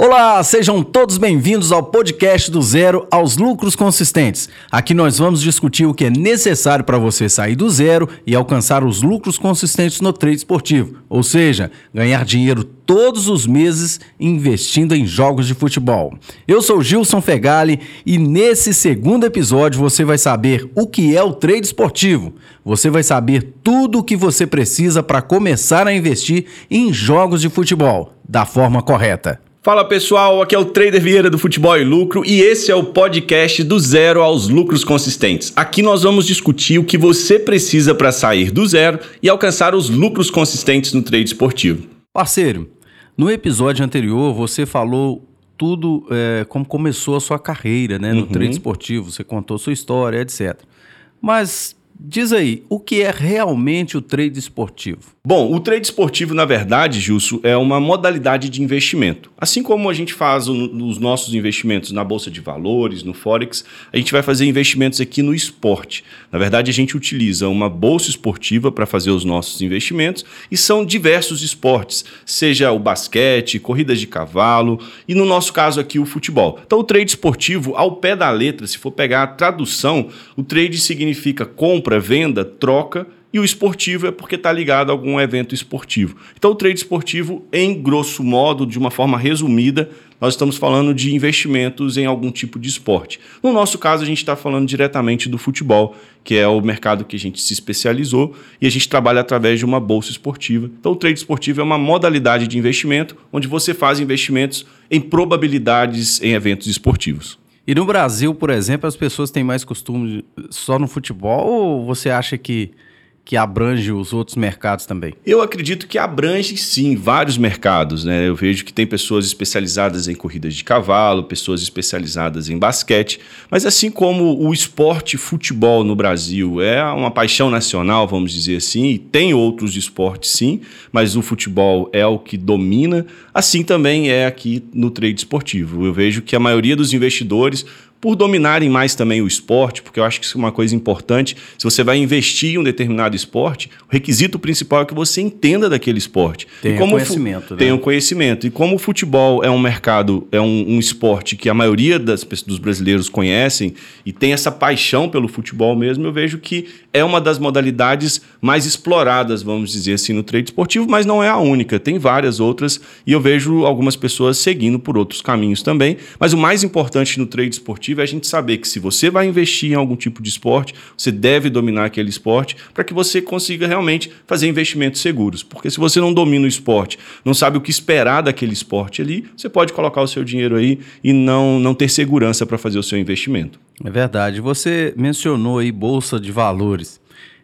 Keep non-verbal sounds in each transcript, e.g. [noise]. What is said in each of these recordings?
Olá, sejam todos bem-vindos ao podcast do zero aos lucros consistentes. Aqui nós vamos discutir o que é necessário para você sair do zero e alcançar os lucros consistentes no trade esportivo, ou seja, ganhar dinheiro todos os meses investindo em jogos de futebol. Eu sou Gilson Fegali e nesse segundo episódio você vai saber o que é o trade esportivo. Você vai saber tudo o que você precisa para começar a investir em jogos de futebol da forma correta. Fala pessoal, aqui é o Trader Vieira do Futebol e Lucro e esse é o podcast do zero aos lucros consistentes. Aqui nós vamos discutir o que você precisa para sair do zero e alcançar os lucros consistentes no trade esportivo. Parceiro, no episódio anterior você falou tudo é, como começou a sua carreira né, no uhum. trade esportivo, você contou sua história, etc. Mas Diz aí, o que é realmente o trade esportivo? Bom, o trade esportivo, na verdade, Gilson, é uma modalidade de investimento. Assim como a gente faz os nossos investimentos na Bolsa de Valores, no Forex, a gente vai fazer investimentos aqui no esporte. Na verdade, a gente utiliza uma bolsa esportiva para fazer os nossos investimentos e são diversos esportes, seja o basquete, corridas de cavalo e, no nosso caso aqui, o futebol. Então, o trade esportivo, ao pé da letra, se for pegar a tradução, o trade significa compra compra, venda, troca e o esportivo é porque está ligado a algum evento esportivo. Então, o trade esportivo, em grosso modo, de uma forma resumida, nós estamos falando de investimentos em algum tipo de esporte. No nosso caso, a gente está falando diretamente do futebol, que é o mercado que a gente se especializou e a gente trabalha através de uma bolsa esportiva. Então, o trade esportivo é uma modalidade de investimento onde você faz investimentos em probabilidades em eventos esportivos. E no Brasil, por exemplo, as pessoas têm mais costume só no futebol? Ou você acha que que abrange os outros mercados também? Eu acredito que abrange sim vários mercados. Né? Eu vejo que tem pessoas especializadas em corridas de cavalo, pessoas especializadas em basquete, mas assim como o esporte futebol no Brasil é uma paixão nacional, vamos dizer assim, e tem outros esportes sim, mas o futebol é o que domina, assim também é aqui no trade esportivo. Eu vejo que a maioria dos investidores por dominarem mais também o esporte, porque eu acho que isso é uma coisa importante. Se você vai investir em um determinado esporte, o requisito principal é que você entenda daquele esporte. Tenha conhecimento. Né? Tenha um conhecimento. E como o futebol é um mercado, é um, um esporte que a maioria das, dos brasileiros conhecem e tem essa paixão pelo futebol mesmo, eu vejo que é uma das modalidades mais exploradas, vamos dizer assim, no trade esportivo, mas não é a única. Tem várias outras e eu vejo algumas pessoas seguindo por outros caminhos também. Mas o mais importante no trade esportivo é a gente saber que se você vai investir em algum tipo de esporte, você deve dominar aquele esporte para que você consiga realmente fazer investimentos seguros. Porque se você não domina o esporte, não sabe o que esperar daquele esporte ali, você pode colocar o seu dinheiro aí e não, não ter segurança para fazer o seu investimento. É verdade. Você mencionou aí bolsa de valores.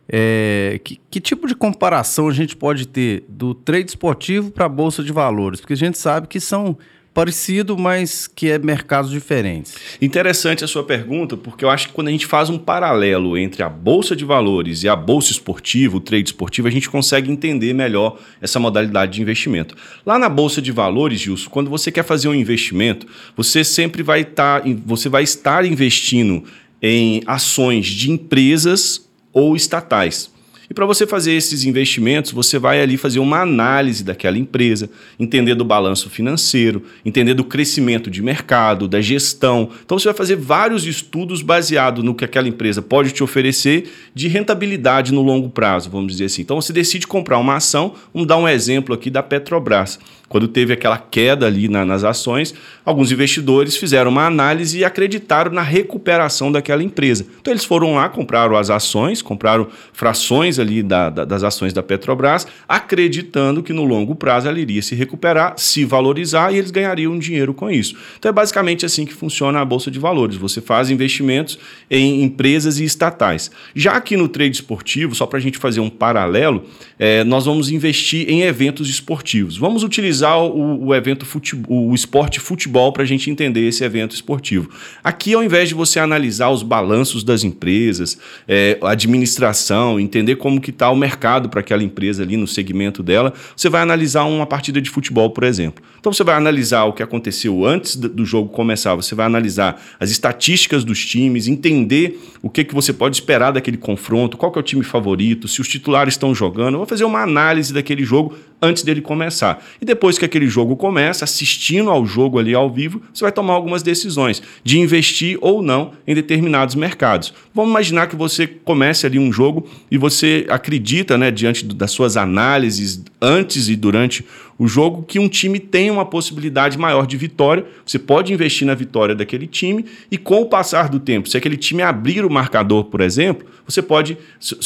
É, que, que, tipo de comparação a gente pode ter do trade esportivo para a bolsa de valores? Porque a gente sabe que são parecido, mas que é mercados diferentes. Interessante a sua pergunta, porque eu acho que quando a gente faz um paralelo entre a bolsa de valores e a bolsa esportiva, o trade esportivo, a gente consegue entender melhor essa modalidade de investimento. Lá na bolsa de valores, Gilson, quando você quer fazer um investimento, você sempre vai estar, tá, você vai estar investindo em ações de empresas ou estatais. E para você fazer esses investimentos, você vai ali fazer uma análise daquela empresa, entender do balanço financeiro, entender do crescimento de mercado, da gestão. Então você vai fazer vários estudos baseados no que aquela empresa pode te oferecer de rentabilidade no longo prazo, vamos dizer assim. Então você decide comprar uma ação, vamos dar um exemplo aqui da Petrobras. Quando teve aquela queda ali na, nas ações, alguns investidores fizeram uma análise e acreditaram na recuperação daquela empresa. Então eles foram lá, compraram as ações, compraram frações ali da, da, das ações da Petrobras, acreditando que no longo prazo ela iria se recuperar, se valorizar e eles ganhariam dinheiro com isso. Então é basicamente assim que funciona a Bolsa de Valores. Você faz investimentos em empresas e estatais. Já aqui no trade esportivo, só para a gente fazer um paralelo, é, nós vamos investir em eventos esportivos. Vamos utilizar utilizar o, o evento futebol, o esporte futebol para a gente entender esse evento esportivo. Aqui, ao invés de você analisar os balanços das empresas, é, administração, entender como que está o mercado para aquela empresa ali no segmento dela, você vai analisar uma partida de futebol, por exemplo. Então você vai analisar o que aconteceu antes do jogo começar, você vai analisar as estatísticas dos times, entender o que, que você pode esperar daquele confronto, qual que é o time favorito, se os titulares estão jogando. Vou fazer uma análise daquele jogo antes dele começar. E depois que aquele jogo começa, assistindo ao jogo ali ao vivo, você vai tomar algumas decisões de investir ou não em determinados mercados. Vamos imaginar que você comece ali um jogo e você acredita, né, diante das suas análises antes e durante o jogo que um time tem uma possibilidade maior de vitória. Você pode investir na vitória daquele time e com o passar do tempo, se aquele time abrir o marcador, por exemplo, você pode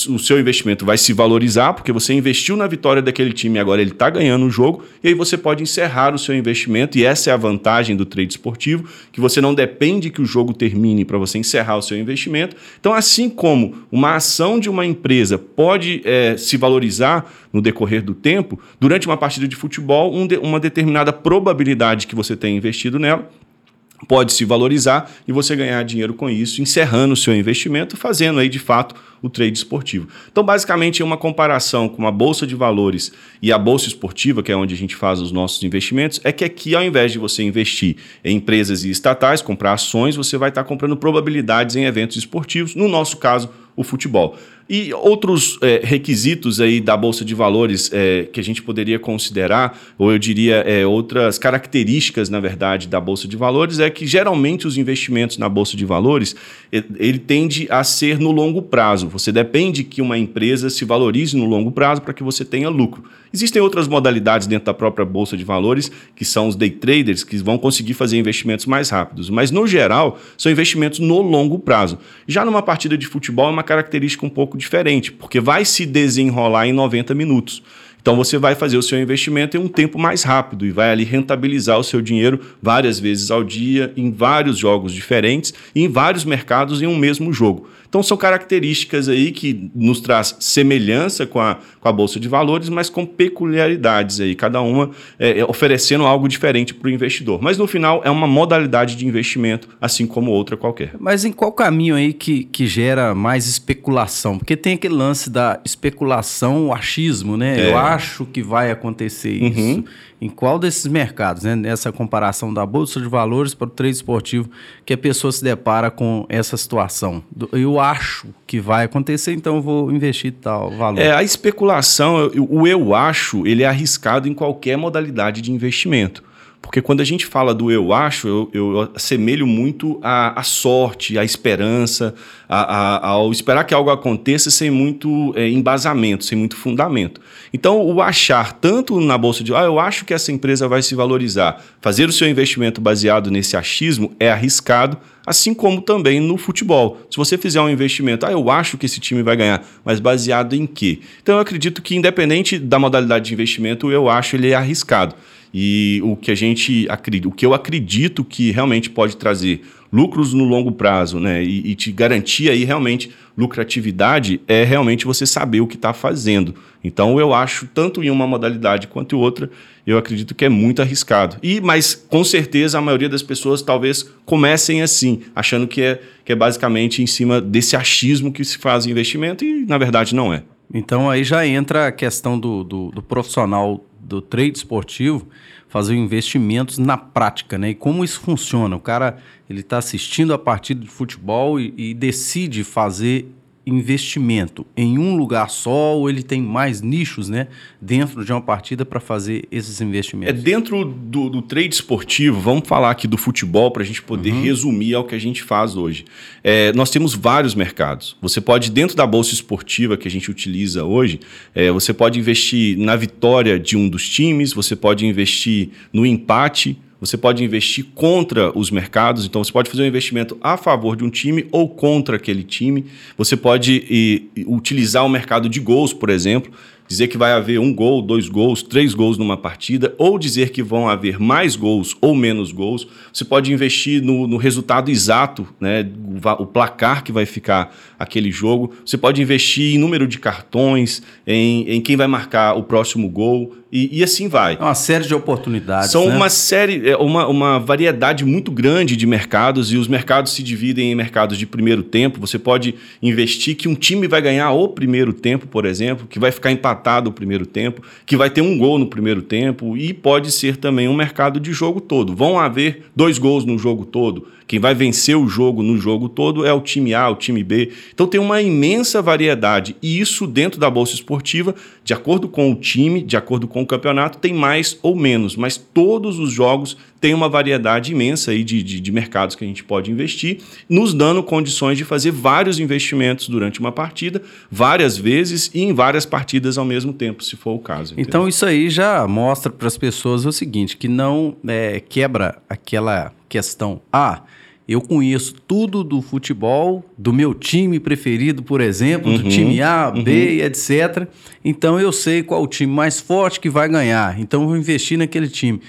o seu investimento vai se valorizar porque você investiu na vitória daquele time e agora ele está ganhando o jogo e aí você pode encerrar o seu investimento e essa é a vantagem do trade esportivo que você não depende que o jogo termine para você encerrar o seu investimento. Então, assim como uma ação de uma empresa pode é, se valorizar no decorrer do tempo, durante uma partida de futebol, um de, uma determinada probabilidade que você tem investido nela pode se valorizar e você ganhar dinheiro com isso, encerrando o seu investimento, fazendo aí de fato o trade esportivo. Então, basicamente, é uma comparação com a bolsa de valores e a bolsa esportiva, que é onde a gente faz os nossos investimentos, é que aqui, ao invés de você investir em empresas e estatais, comprar ações, você vai estar comprando probabilidades em eventos esportivos, no nosso caso, o futebol. E outros é, requisitos aí da Bolsa de Valores é, que a gente poderia considerar, ou eu diria é, outras características, na verdade, da Bolsa de Valores, é que geralmente os investimentos na Bolsa de Valores ele tende a ser no longo prazo. Você depende que uma empresa se valorize no longo prazo para que você tenha lucro. Existem outras modalidades dentro da própria bolsa de valores, que são os day traders, que vão conseguir fazer investimentos mais rápidos, mas no geral são investimentos no longo prazo. Já numa partida de futebol é uma característica um pouco diferente, porque vai se desenrolar em 90 minutos. Então você vai fazer o seu investimento em um tempo mais rápido e vai ali rentabilizar o seu dinheiro várias vezes ao dia, em vários jogos diferentes em vários mercados em um mesmo jogo. Então são características aí que nos traz semelhança com a, com a Bolsa de Valores, mas com peculiaridades aí, cada uma é, é oferecendo algo diferente para o investidor. Mas no final é uma modalidade de investimento, assim como outra qualquer. Mas em qual caminho aí que, que gera mais especulação? Porque tem aquele lance da especulação, o achismo, né? É. Eu acho que vai acontecer uhum. Em qual desses mercados, né? Nessa comparação da Bolsa de Valores para o trade esportivo, que a pessoa se depara com essa situação? Eu acho que vai acontecer, então eu vou investir tal valor. É, a especulação, o eu acho, ele é arriscado em qualquer modalidade de investimento. Porque quando a gente fala do eu acho, eu, eu assemelho muito à, sorte, à esperança, a, ao esperar que algo aconteça sem muito é, embasamento, sem muito fundamento. Então, o achar, tanto na bolsa de, ah, eu acho que essa empresa vai se valorizar, fazer o seu investimento baseado nesse achismo é arriscado, assim como também no futebol. Se você fizer um investimento, ah, eu acho que esse time vai ganhar, mas baseado em quê? Então, eu acredito que, independente da modalidade de investimento, eu acho ele é arriscado. E o que a gente acredita, o que eu acredito que realmente pode trazer lucros no longo prazo, né? E, e te garantir aí realmente lucratividade é realmente você saber o que está fazendo. Então eu acho, tanto em uma modalidade quanto em outra, eu acredito que é muito arriscado. E, mas com certeza a maioria das pessoas talvez comecem assim, achando que é, que é basicamente em cima desse achismo que se faz investimento, e na verdade não é. Então aí já entra a questão do, do, do profissional do trade esportivo fazer investimentos na prática, né? E como isso funciona? O cara ele está assistindo a partida de futebol e, e decide fazer investimento em um lugar só ou ele tem mais nichos né, dentro de uma partida para fazer esses investimentos? É dentro do, do, trade esportivo, vamos falar aqui do futebol para a gente poder uhum. resumir ao que a gente faz hoje. É, nós temos vários mercados. Você pode, dentro da bolsa esportiva que a gente utiliza hoje, é, você pode investir na vitória de um dos times, você pode investir no empate você pode investir contra os mercados, então você pode fazer um investimento a favor de um time ou contra aquele time. Você pode e, utilizar o mercado de gols, por exemplo dizer que vai haver um gol, dois gols, três gols numa partida, ou dizer que vão haver mais gols ou menos gols. Você pode investir no, no resultado exato, né, o, o, placar que vai ficar aquele jogo. Você pode investir em número de cartões, em, em quem vai marcar o próximo gol. E, e, assim vai. É uma série de oportunidades. São né? uma série, é, uma, uma variedade muito grande de mercados, e os mercados se dividem em mercados de primeiro tempo. Você pode investir que um time vai ganhar o primeiro tempo, por exemplo, que vai ficar empatado empatado o primeiro tempo, que vai ter um gol no primeiro tempo e pode ser também um mercado de jogo todo. Vão haver dois gols no jogo todo. Quem vai vencer o jogo no jogo todo é o time A, o time B. Então tem uma imensa variedade e isso dentro da bolsa esportiva, de acordo com o time, de acordo com o campeonato, tem mais ou menos, mas todos os jogos têm uma variedade imensa aí de, de, de mercados que a gente pode investir, nos dando condições de fazer vários investimentos durante uma partida, várias vezes e em várias partidas ao mesmo tempo, se for o caso. Entendeu? Então isso aí já mostra para as pessoas o seguinte, que não é, quebra aquela questão. Ah, eu conheço tudo do futebol, do meu time preferido, por exemplo, uhum, do time A, B, uhum. etc. Então eu sei qual o time mais forte que vai ganhar. Então eu vou investir naquele time.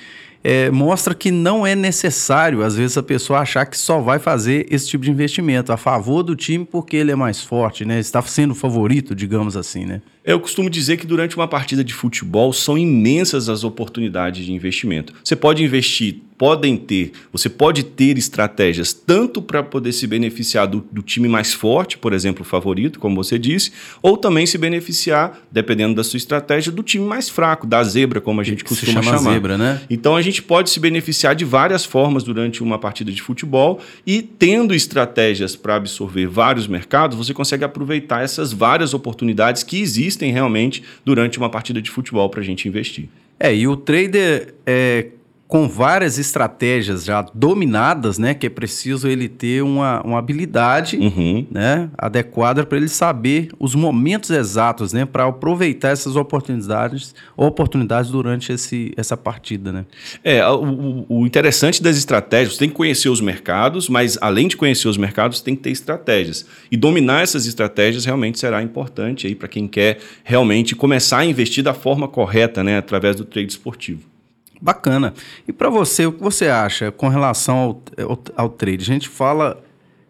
É, mostra que não é necessário, às vezes, a pessoa achar que só vai fazer esse tipo de investimento a favor do time porque ele é mais forte, né? Está sendo favorito, digamos assim, né? Eu costumo dizer que durante uma partida de futebol são imensas as oportunidades de investimento. Você pode investir, podem ter, você pode ter estratégias tanto para poder se beneficiar do, do, time mais forte, por exemplo, o favorito, como você disse, ou também se beneficiar, dependendo da sua estratégia, do time mais fraco, da zebra, como a gente que costuma chama chamar. Zebra, né? Então a gente pode se beneficiar de várias formas durante uma partida de futebol e tendo estratégias para absorver vários mercados, você consegue aproveitar essas várias oportunidades que existem existem realmente durante uma partida de futebol para a gente investir. É, e o trader é, com várias estratégias já dominadas, né? Que é preciso ele ter uma, uma habilidade uhum. né, adequada para ele saber os momentos exatos, né? Para aproveitar essas oportunidades, oportunidades durante esse, essa partida, né? É, o, o interessante das estratégias, você tem que conhecer os mercados, mas além de conhecer os mercados, tem que ter estratégias. E dominar essas estratégias realmente será importante aí para quem quer realmente começar a investir da forma correta, né? Através do trade esportivo. Bacana. E para você, o que você acha com relação ao, ao, ao trade? A gente fala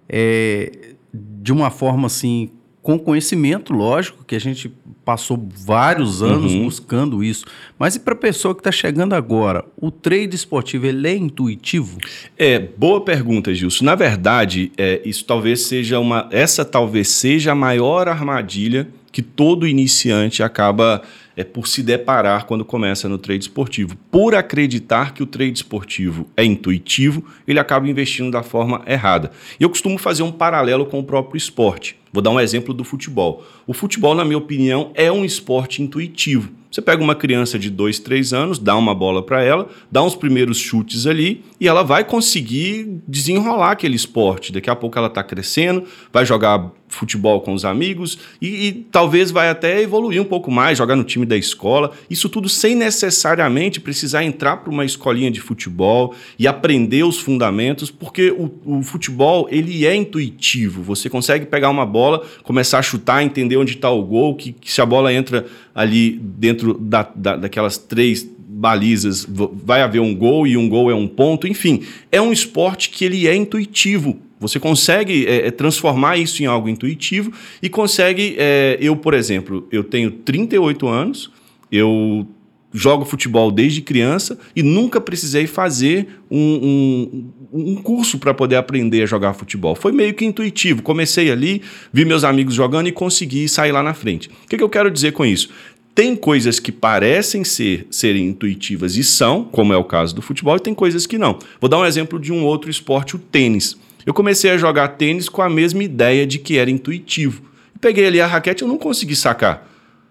é, de uma forma assim, com conhecimento, lógico, que a gente passou vários anos uhum. buscando isso. Mas e para a pessoa que está chegando agora, o trade esportivo ele é intuitivo? É boa pergunta, Gilson. Na verdade, é, isso talvez seja uma, essa talvez seja a maior armadilha que todo iniciante acaba é por se deparar quando começa no trade esportivo. Por acreditar que o trade esportivo é intuitivo, ele acaba investindo da forma errada. E eu costumo fazer um paralelo com o próprio esporte. Vou dar um exemplo do futebol. O futebol, na minha opinião, é um esporte intuitivo. Você pega uma criança de 2, 3 anos, dá uma bola para ela, dá uns primeiros chutes ali e ela vai conseguir desenrolar aquele esporte. Daqui a pouco ela está crescendo, vai jogar futebol com os amigos e, e, talvez vai até evoluir um pouco mais, jogar no time da escola. Isso tudo sem necessariamente precisar entrar para uma escolinha de futebol e aprender os fundamentos, porque o, o, futebol ele é intuitivo. Você consegue pegar uma bola, começar a chutar, entender onde está o gol, que, que, se a bola entra ali dentro da, da, daquelas três balizas, vai haver um gol e um gol é um ponto. Enfim, é um esporte que ele é intuitivo você consegue é, é, transformar isso em algo intuitivo e consegue. É, eu, por exemplo, eu tenho 38 anos, eu jogo futebol desde criança e nunca precisei fazer um, um, um curso para poder aprender a jogar futebol. Foi meio que intuitivo. Comecei ali, vi meus amigos jogando e consegui sair lá na frente. O que, que eu quero dizer com isso? Tem coisas que parecem ser serem intuitivas e são, como é o caso do futebol, e tem coisas que não. Vou dar um exemplo de um outro esporte, o tênis. Eu comecei a jogar tênis com a mesma ideia de que era intuitivo. Peguei ali a raquete, eu não consegui sacar.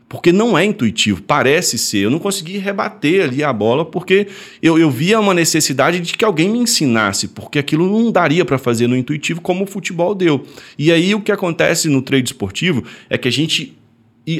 Porque não é intuitivo, parece ser. Eu não consegui rebater ali a bola porque eu, eu via uma necessidade de que alguém me ensinasse, porque aquilo não daria para fazer no intuitivo como o futebol deu. E aí o que acontece no trade esportivo é que a gente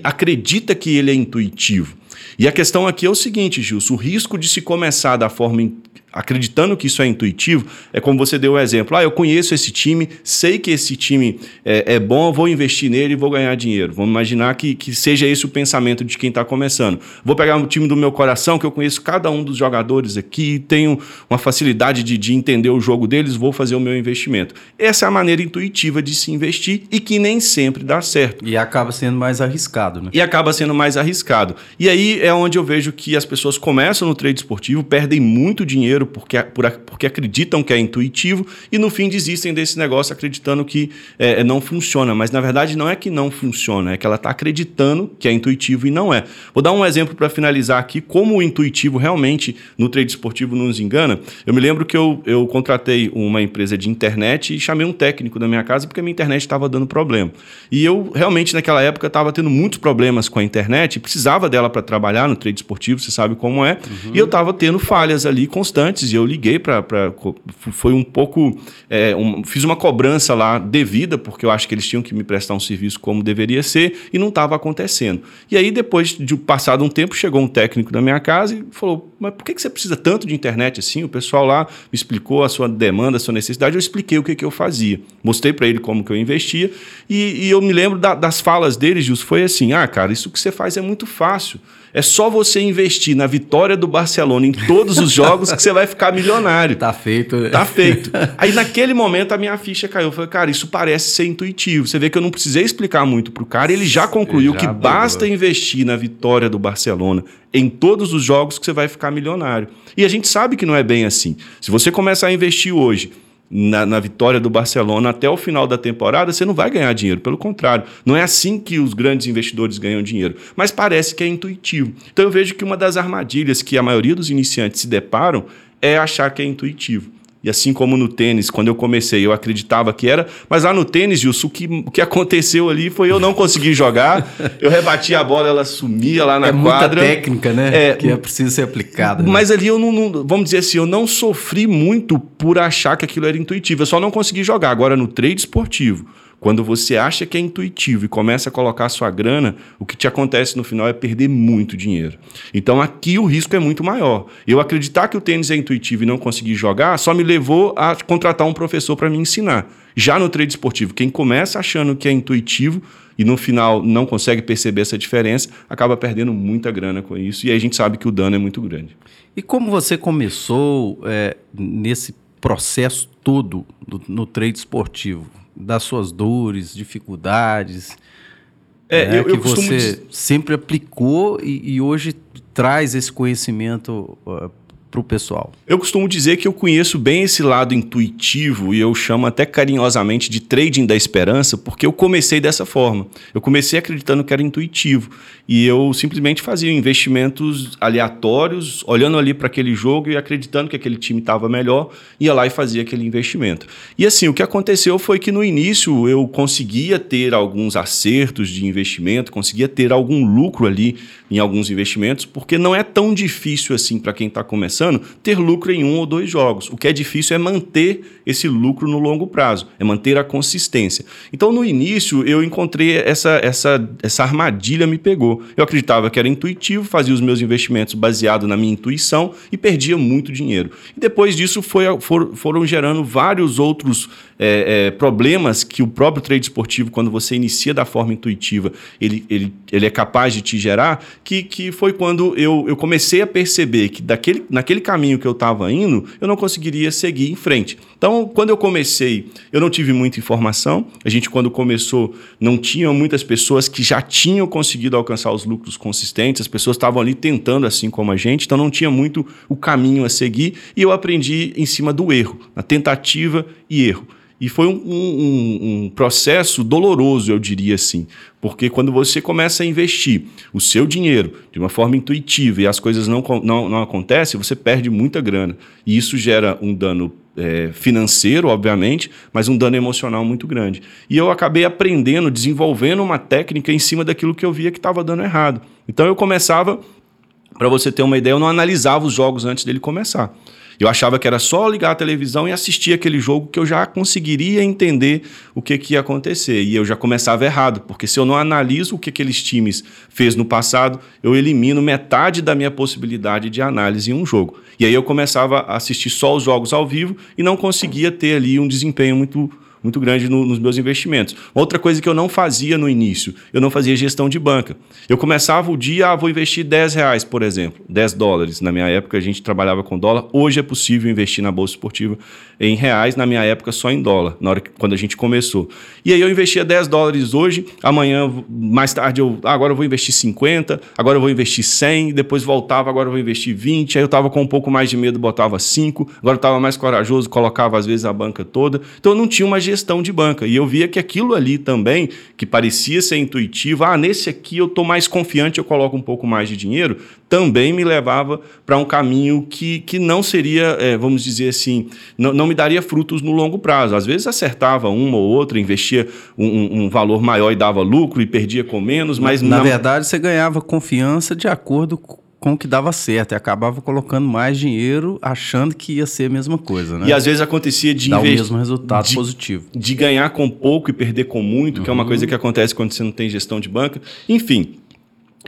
acredita que ele é intuitivo. E a questão aqui é o seguinte, Gilson: o risco de se começar da forma acreditando que isso é intuitivo, é como você deu o exemplo. Ah, eu conheço esse time, sei que esse time é, é bom, vou investir nele e vou ganhar dinheiro. Vamos imaginar que, que seja esse o pensamento de quem está começando. Vou pegar um time do meu coração, que eu conheço cada um dos jogadores aqui, tenho uma facilidade de, de entender o jogo deles, vou fazer o meu investimento. Essa é a maneira intuitiva de se investir e que nem sempre dá certo. E acaba sendo mais arriscado, né? E acaba sendo mais arriscado. E aí é onde eu vejo que as pessoas começam no trade esportivo, perdem muito dinheiro porque, por, porque acreditam que é intuitivo e no fim desistem desse negócio acreditando que é, não funciona. Mas na verdade não é que não funciona, é que ela está acreditando que é intuitivo e não é. Vou dar um exemplo para finalizar aqui como o intuitivo realmente no trade esportivo nos engana. Eu me lembro que eu, eu contratei uma empresa de internet e chamei um técnico da minha casa porque a minha internet estava dando problema. E eu realmente naquela época estava tendo muitos problemas com a internet, precisava dela para trabalhar no trade esportivo, você sabe como é. Uhum. E eu estava tendo falhas ali constantes e eu liguei para. Foi um pouco. É, um, fiz uma cobrança lá devida, porque eu acho que eles tinham que me prestar um serviço como deveria ser e não estava acontecendo. E aí, depois de passado um tempo, chegou um técnico da minha casa e falou: Mas por que, que você precisa tanto de internet assim? O pessoal lá me explicou a sua demanda, a sua necessidade, eu expliquei o que, que eu fazia. Mostrei para ele como que eu investia e, e eu me lembro da, das falas dele, Gilson, foi assim: Ah, cara, isso que você faz é muito fácil. É só você investir na vitória do Barcelona em todos os jogos que você vai ficar milionário. Tá feito. Tá feito. Aí naquele momento a minha ficha caiu. Eu falei, cara, isso parece ser intuitivo. Você vê que eu não precisei explicar muito pro cara, ele já concluiu já que basta investir na vitória do Barcelona em todos os jogos que você vai ficar milionário. E a gente sabe que não é bem assim. Se você começar a investir hoje na, na, vitória do Barcelona até o final da temporada, você não vai ganhar dinheiro. Pelo contrário, não é assim que os grandes investidores ganham dinheiro. Mas parece que é intuitivo. Então eu vejo que uma das armadilhas que a maioria dos iniciantes se deparam é achar que é intuitivo. E assim como no tênis, quando eu comecei, eu acreditava que era, mas lá no tênis, Gilson, o que, o que aconteceu ali foi eu não conseguir jogar, eu rebati a bola, ela sumia lá na é quadra. É muita técnica, né? É, que é preciso ser aplicada. Né? Mas ali eu não, não, vamos dizer assim, eu não sofri muito por achar que aquilo era intuitivo, eu só não consegui jogar. Agora, no trade esportivo, quando você acha que é intuitivo e começa a colocar sua grana, o que te acontece no final é perder muito dinheiro. Então aqui o risco é muito maior. Eu acreditar que o tênis é intuitivo e não conseguir jogar só me levou a contratar um professor para me ensinar. Já no trade esportivo, quem começa achando que é intuitivo e no final não consegue perceber essa diferença, acaba perdendo muita grana com isso. E aí a gente sabe que o dano é muito grande. E como você começou é, nesse processo todo do, no trade esportivo? Das suas dores, dificuldades. É, né, eu, que você dizer... sempre aplicou e, e, hoje traz esse conhecimento uh, para o pessoal? Eu costumo dizer que eu conheço bem esse lado intuitivo e eu chamo até carinhosamente de trading da esperança, porque eu comecei dessa forma. Eu comecei acreditando que era intuitivo e eu simplesmente fazia investimentos aleatórios, olhando ali para aquele jogo e acreditando que aquele time estava melhor, ia lá e fazia aquele investimento. E assim, o que aconteceu foi que no início eu conseguia ter alguns acertos de investimento, conseguia ter algum lucro ali em alguns investimentos, porque não é tão difícil assim para quem está começando ter lucro em um ou dois jogos. O que é difícil é manter esse lucro no longo prazo, é manter a consistência. Então, no início, eu encontrei essa, essa, essa armadilha me pegou. Eu acreditava que era intuitivo, fazia os meus investimentos baseado na minha intuição e perdia muito dinheiro. E depois disso foi, for, foram gerando vários outros é, é, problemas que o próprio trade esportivo, quando você inicia da forma intuitiva, ele, ele, ele é capaz de te gerar, que, que foi quando eu, eu comecei a perceber que daquele, naquele caminho que eu estava indo, eu não conseguiria seguir em frente. Então, quando eu comecei, eu não tive muita informação. A gente, quando começou, não tinha muitas pessoas que já tinham conseguido alcançar os lucros consistentes, as pessoas estavam ali tentando assim como a gente, então não tinha muito o caminho a seguir, e eu aprendi em cima do erro, na tentativa e erro. E foi um, um, um, processo doloroso, eu diria assim. Porque quando você começa a investir o seu dinheiro de uma forma intuitiva e as coisas não, não, não acontecem, você perde muita grana. E isso gera um dano é, financeiro, obviamente, mas um dano emocional muito grande. E eu acabei aprendendo, desenvolvendo uma técnica em cima daquilo que eu via que estava dando errado. Então eu começava, para você ter uma ideia, eu não analisava os jogos antes dele começar. Eu achava que era só ligar a televisão e assistir aquele jogo que eu já conseguiria entender o que, que ia acontecer. E eu já começava errado, porque se eu não analiso o que aqueles times fez no passado, eu elimino metade da minha possibilidade de análise em um jogo. E aí eu começava a assistir só os jogos ao vivo e não conseguia ter ali um desempenho muito muito grande no, nos meus investimentos. Outra coisa que eu não fazia no início, eu não fazia gestão de banca. Eu começava o dia, ah, vou investir 10 reais, por exemplo, 10 dólares. Na minha época a gente trabalhava com dólar. Hoje é possível investir na bolsa esportiva em reais, na minha época só em dólar, na hora que, quando a gente começou. E aí eu investia 10 dólares hoje, amanhã, mais tarde, eu ah, agora eu vou investir 50, agora eu vou investir 100, depois voltava, agora eu vou investir 20. Aí eu estava com um pouco mais de medo, botava 5, agora eu estava mais corajoso, colocava às vezes a banca toda. Então eu não tinha uma gestão de banca. E eu via que aquilo ali também, que parecia ser intuitivo, ah, nesse aqui eu estou mais confiante, eu coloco um pouco mais de dinheiro, também me levava para um caminho que, que não seria, é, vamos dizer assim, não, não me daria frutos no longo prazo. Às vezes acertava uma ou outra, investia um, um valor maior e dava lucro e perdia com menos, mas... Na, na verdade, você ganhava confiança de acordo com o que dava certo e acabava colocando mais dinheiro achando que ia ser a mesma coisa, né? E às vezes acontecia de Dá o mesmo resultado de, positivo. De ganhar com pouco e perder com muito, uhum. que é uma uhum. coisa que acontece quando você não tem gestão de banca. Enfim,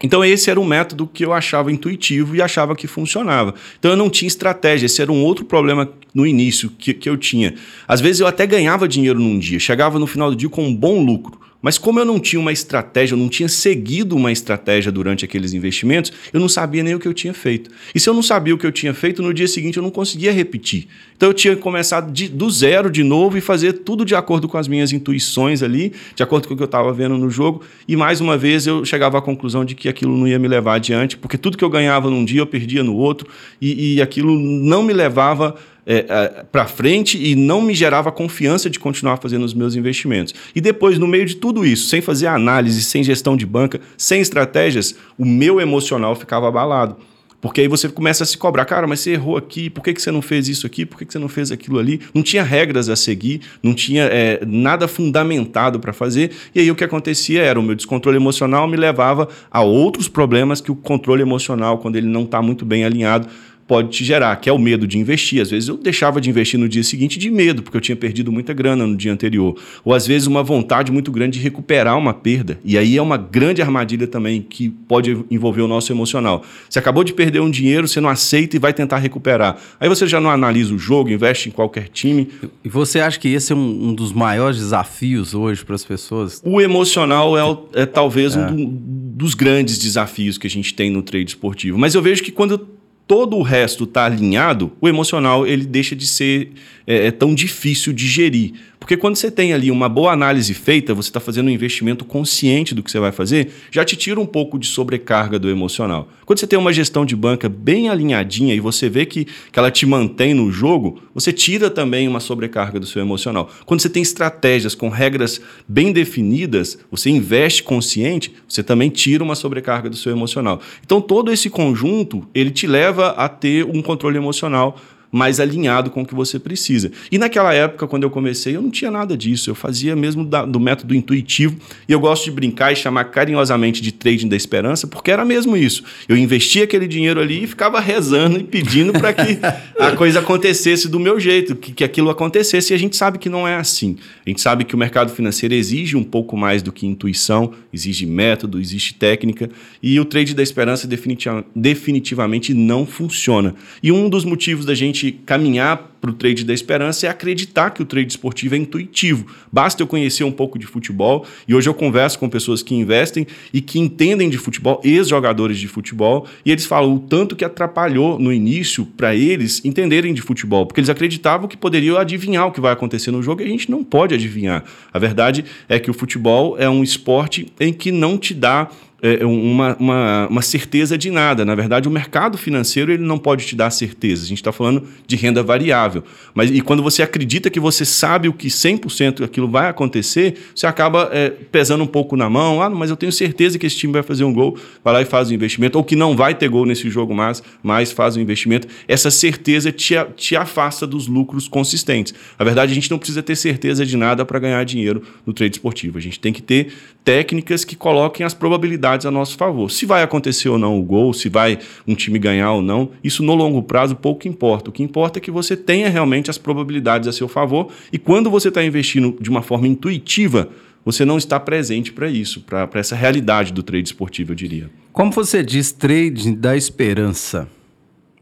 então, esse era um método que eu achava intuitivo e achava que funcionava. Então, eu não tinha estratégia. Esse era um outro problema no início que, que eu tinha. Às vezes, eu até ganhava dinheiro num dia, chegava no final do dia com um bom lucro. Mas como eu não tinha uma estratégia, eu não tinha seguido uma estratégia durante aqueles investimentos, eu não sabia nem o que eu tinha feito. E se eu não sabia o que eu tinha feito, no dia seguinte eu não conseguia repetir. Então eu tinha começado de, do zero de novo e fazer tudo de acordo com as minhas intuições ali, de acordo com o que eu estava vendo no jogo. E mais uma vez eu chegava à conclusão de que aquilo não ia me levar adiante, porque tudo que eu ganhava num dia eu perdia no outro, e, e aquilo não me levava é, é, para frente e não me gerava confiança de continuar fazendo os meus investimentos. E depois, no meio de tudo isso, sem fazer análise, sem gestão de banca, sem estratégias, o meu emocional ficava abalado. Porque aí você começa a se cobrar, cara, mas você errou aqui, por que, que você não fez isso aqui, por que, que você não fez aquilo ali? Não tinha regras a seguir, não tinha é, nada fundamentado para fazer. E aí o que acontecia era o meu descontrole emocional me levava a outros problemas que o controle emocional, quando ele não está muito bem alinhado, pode te gerar, que é o medo de investir. Às vezes eu deixava de investir no dia seguinte de medo, porque eu tinha perdido muita grana no dia anterior. Ou às vezes uma vontade muito grande de recuperar uma perda. E aí é uma grande armadilha também que pode envolver o nosso emocional. Você acabou de perder um dinheiro, você não aceita e vai tentar recuperar. Aí você já não analisa o jogo, investe em qualquer time. E você acha que esse é um, um dos maiores desafios hoje para as pessoas? O emocional é, é talvez é. um do, dos grandes desafios que a gente tem no trade esportivo. Mas eu vejo que quando todo o resto está alinhado, o emocional ele deixa de ser é, é, tão difícil de gerir. Porque quando você tem ali uma boa análise feita, você está fazendo um investimento consciente do que você vai fazer, já te tira um pouco de sobrecarga do emocional. Quando você tem uma gestão de banca bem alinhadinha e você vê que, que ela te mantém no jogo, você tira também uma sobrecarga do seu emocional. Quando você tem estratégias com regras bem definidas, você investe consciente, você também tira uma sobrecarga do seu emocional. Então todo esse conjunto, ele te leva a ter um controle emocional mais alinhado com o que você precisa. E naquela época, quando eu comecei, eu não tinha nada disso. Eu fazia mesmo da, do método intuitivo. E eu gosto de brincar e chamar carinhosamente de trading da esperança, porque era mesmo isso. Eu investia aquele dinheiro ali e ficava rezando e pedindo para que [laughs] a coisa acontecesse do meu jeito, que, que aquilo acontecesse. E a gente sabe que não é assim. A gente sabe que o mercado financeiro exige um pouco mais do que intuição, exige método, existe técnica. E o trade da esperança definitiva, definitivamente não funciona. E um dos motivos da gente gente caminhar para o trade da esperança é acreditar que o trade esportivo é intuitivo. Basta eu conhecer um pouco de futebol e hoje eu converso com pessoas que investem e que entendem de futebol, ex-jogadores de futebol, e eles falam o tanto que atrapalhou no início para eles entenderem de futebol, porque eles acreditavam que poderiam adivinhar o que vai acontecer no jogo e a gente não pode adivinhar. A verdade é que o futebol é um esporte em que não te dá é, uma, uma, uma, certeza de nada. Na verdade, o mercado financeiro ele não pode te dar certeza. A gente está falando de renda variável. Mas, e quando você acredita que você sabe o que 100% aquilo vai acontecer, você acaba é, pesando um pouco na mão. Ah, mas eu tenho certeza que esse time vai fazer um gol, vai lá e faz o investimento. Ou que não vai ter gol nesse jogo mais, mas faz o investimento. Essa certeza te, te afasta dos lucros consistentes. Na verdade, a gente não precisa ter certeza de nada para ganhar dinheiro no trade esportivo. A gente tem que ter técnicas que coloquem as probabilidades a nosso favor. Se vai acontecer ou não o gol, se vai um time ganhar ou não, isso no longo prazo pouco importa. O que importa é que você tenha realmente as probabilidades a seu favor e quando você está investindo de uma forma intuitiva, você não está presente para isso, para essa realidade do trade esportivo, eu diria. Como você diz, trade da esperança,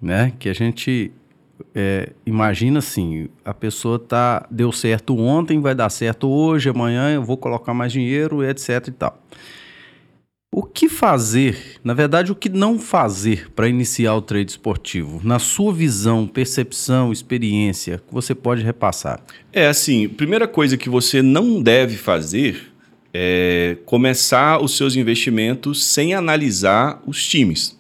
né? Que a gente é, imagina assim, a pessoa tá deu certo ontem, vai dar certo hoje, amanhã eu vou colocar mais dinheiro, etc e tal. O que fazer, na verdade, o que não fazer para iniciar o trade esportivo? Na sua visão, percepção, experiência, que você pode repassar? É assim, primeira coisa que você não deve fazer é começar os seus investimentos sem analisar os times.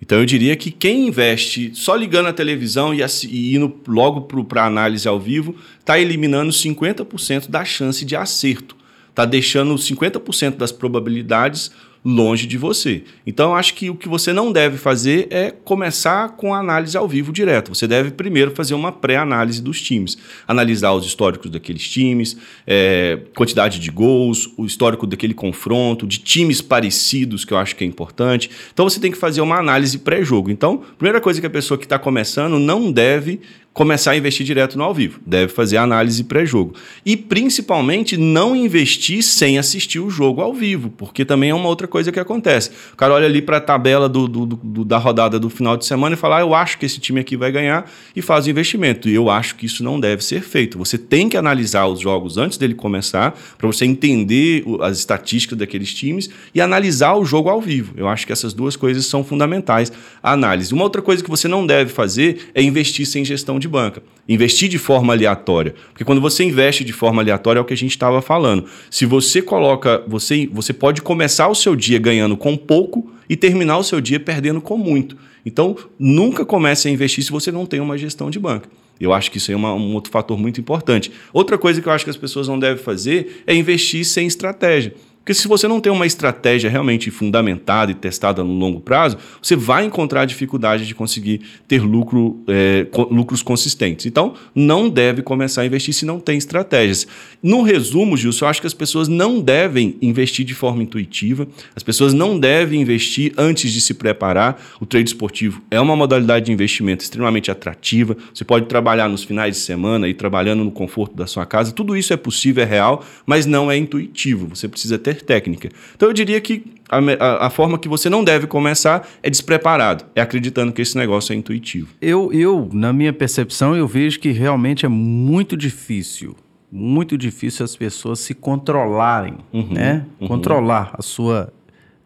Então eu diria que quem investe só ligando a televisão e, e indo logo para análise ao vivo está eliminando 50% da chance de acerto. Está deixando 50% das probabilidades longe de você. Então, acho que o que você não deve fazer é começar com a análise ao vivo direto. Você deve primeiro fazer uma pré-análise dos times, analisar os históricos daqueles times, é, quantidade de gols, o histórico daquele confronto, de times parecidos, que eu acho que é importante. Então, você tem que fazer uma análise pré-jogo. Então, primeira coisa que a pessoa que está começando não deve começar a investir direto no ao vivo. Deve fazer análise pré-jogo. E principalmente não investir sem assistir o jogo ao vivo, porque também é uma outra coisa que acontece. O cara olha ali para a tabela do, do, do, da rodada do final de semana e fala: ah, eu acho que esse time aqui vai ganhar e faz o investimento. E eu acho que isso não deve ser feito. Você tem que analisar os jogos antes dele começar, para você entender as estatísticas daqueles times e analisar o jogo ao vivo. Eu acho que essas duas coisas são fundamentais. A análise. Uma outra coisa que você não deve fazer é investir sem gestão de de banca. Investir de forma aleatória. Porque quando você investe de forma aleatória é o que a gente estava falando. Se você coloca. Você, você pode começar o seu dia ganhando com pouco e terminar o seu dia perdendo com muito. Então, nunca comece a investir se você não tem uma gestão de banca. Eu acho que isso é uma, um outro fator muito importante. Outra coisa que eu acho que as pessoas não devem fazer é investir sem estratégia. Porque se você não tem uma estratégia realmente fundamentada e testada no longo prazo, você vai encontrar dificuldade de conseguir ter lucro, é, lucros consistentes. Então, não deve começar a investir se não tem estratégias. No resumo, Gilson, eu acho que as pessoas não devem investir de forma intuitiva, as pessoas não devem investir antes de se preparar. O trade esportivo é uma modalidade de investimento extremamente atrativa. Você pode trabalhar nos finais de semana e trabalhando no conforto da sua casa. Tudo isso é possível, é real, mas não é intuitivo. Você precisa ter técnica. Então eu diria que a, a, a, forma que você não deve começar é despreparado, é acreditando que esse negócio é intuitivo. Eu, eu, na minha percepção, eu vejo que realmente é muito difícil, muito difícil as pessoas se controlarem, uhum, né? Uhum. Controlar a sua,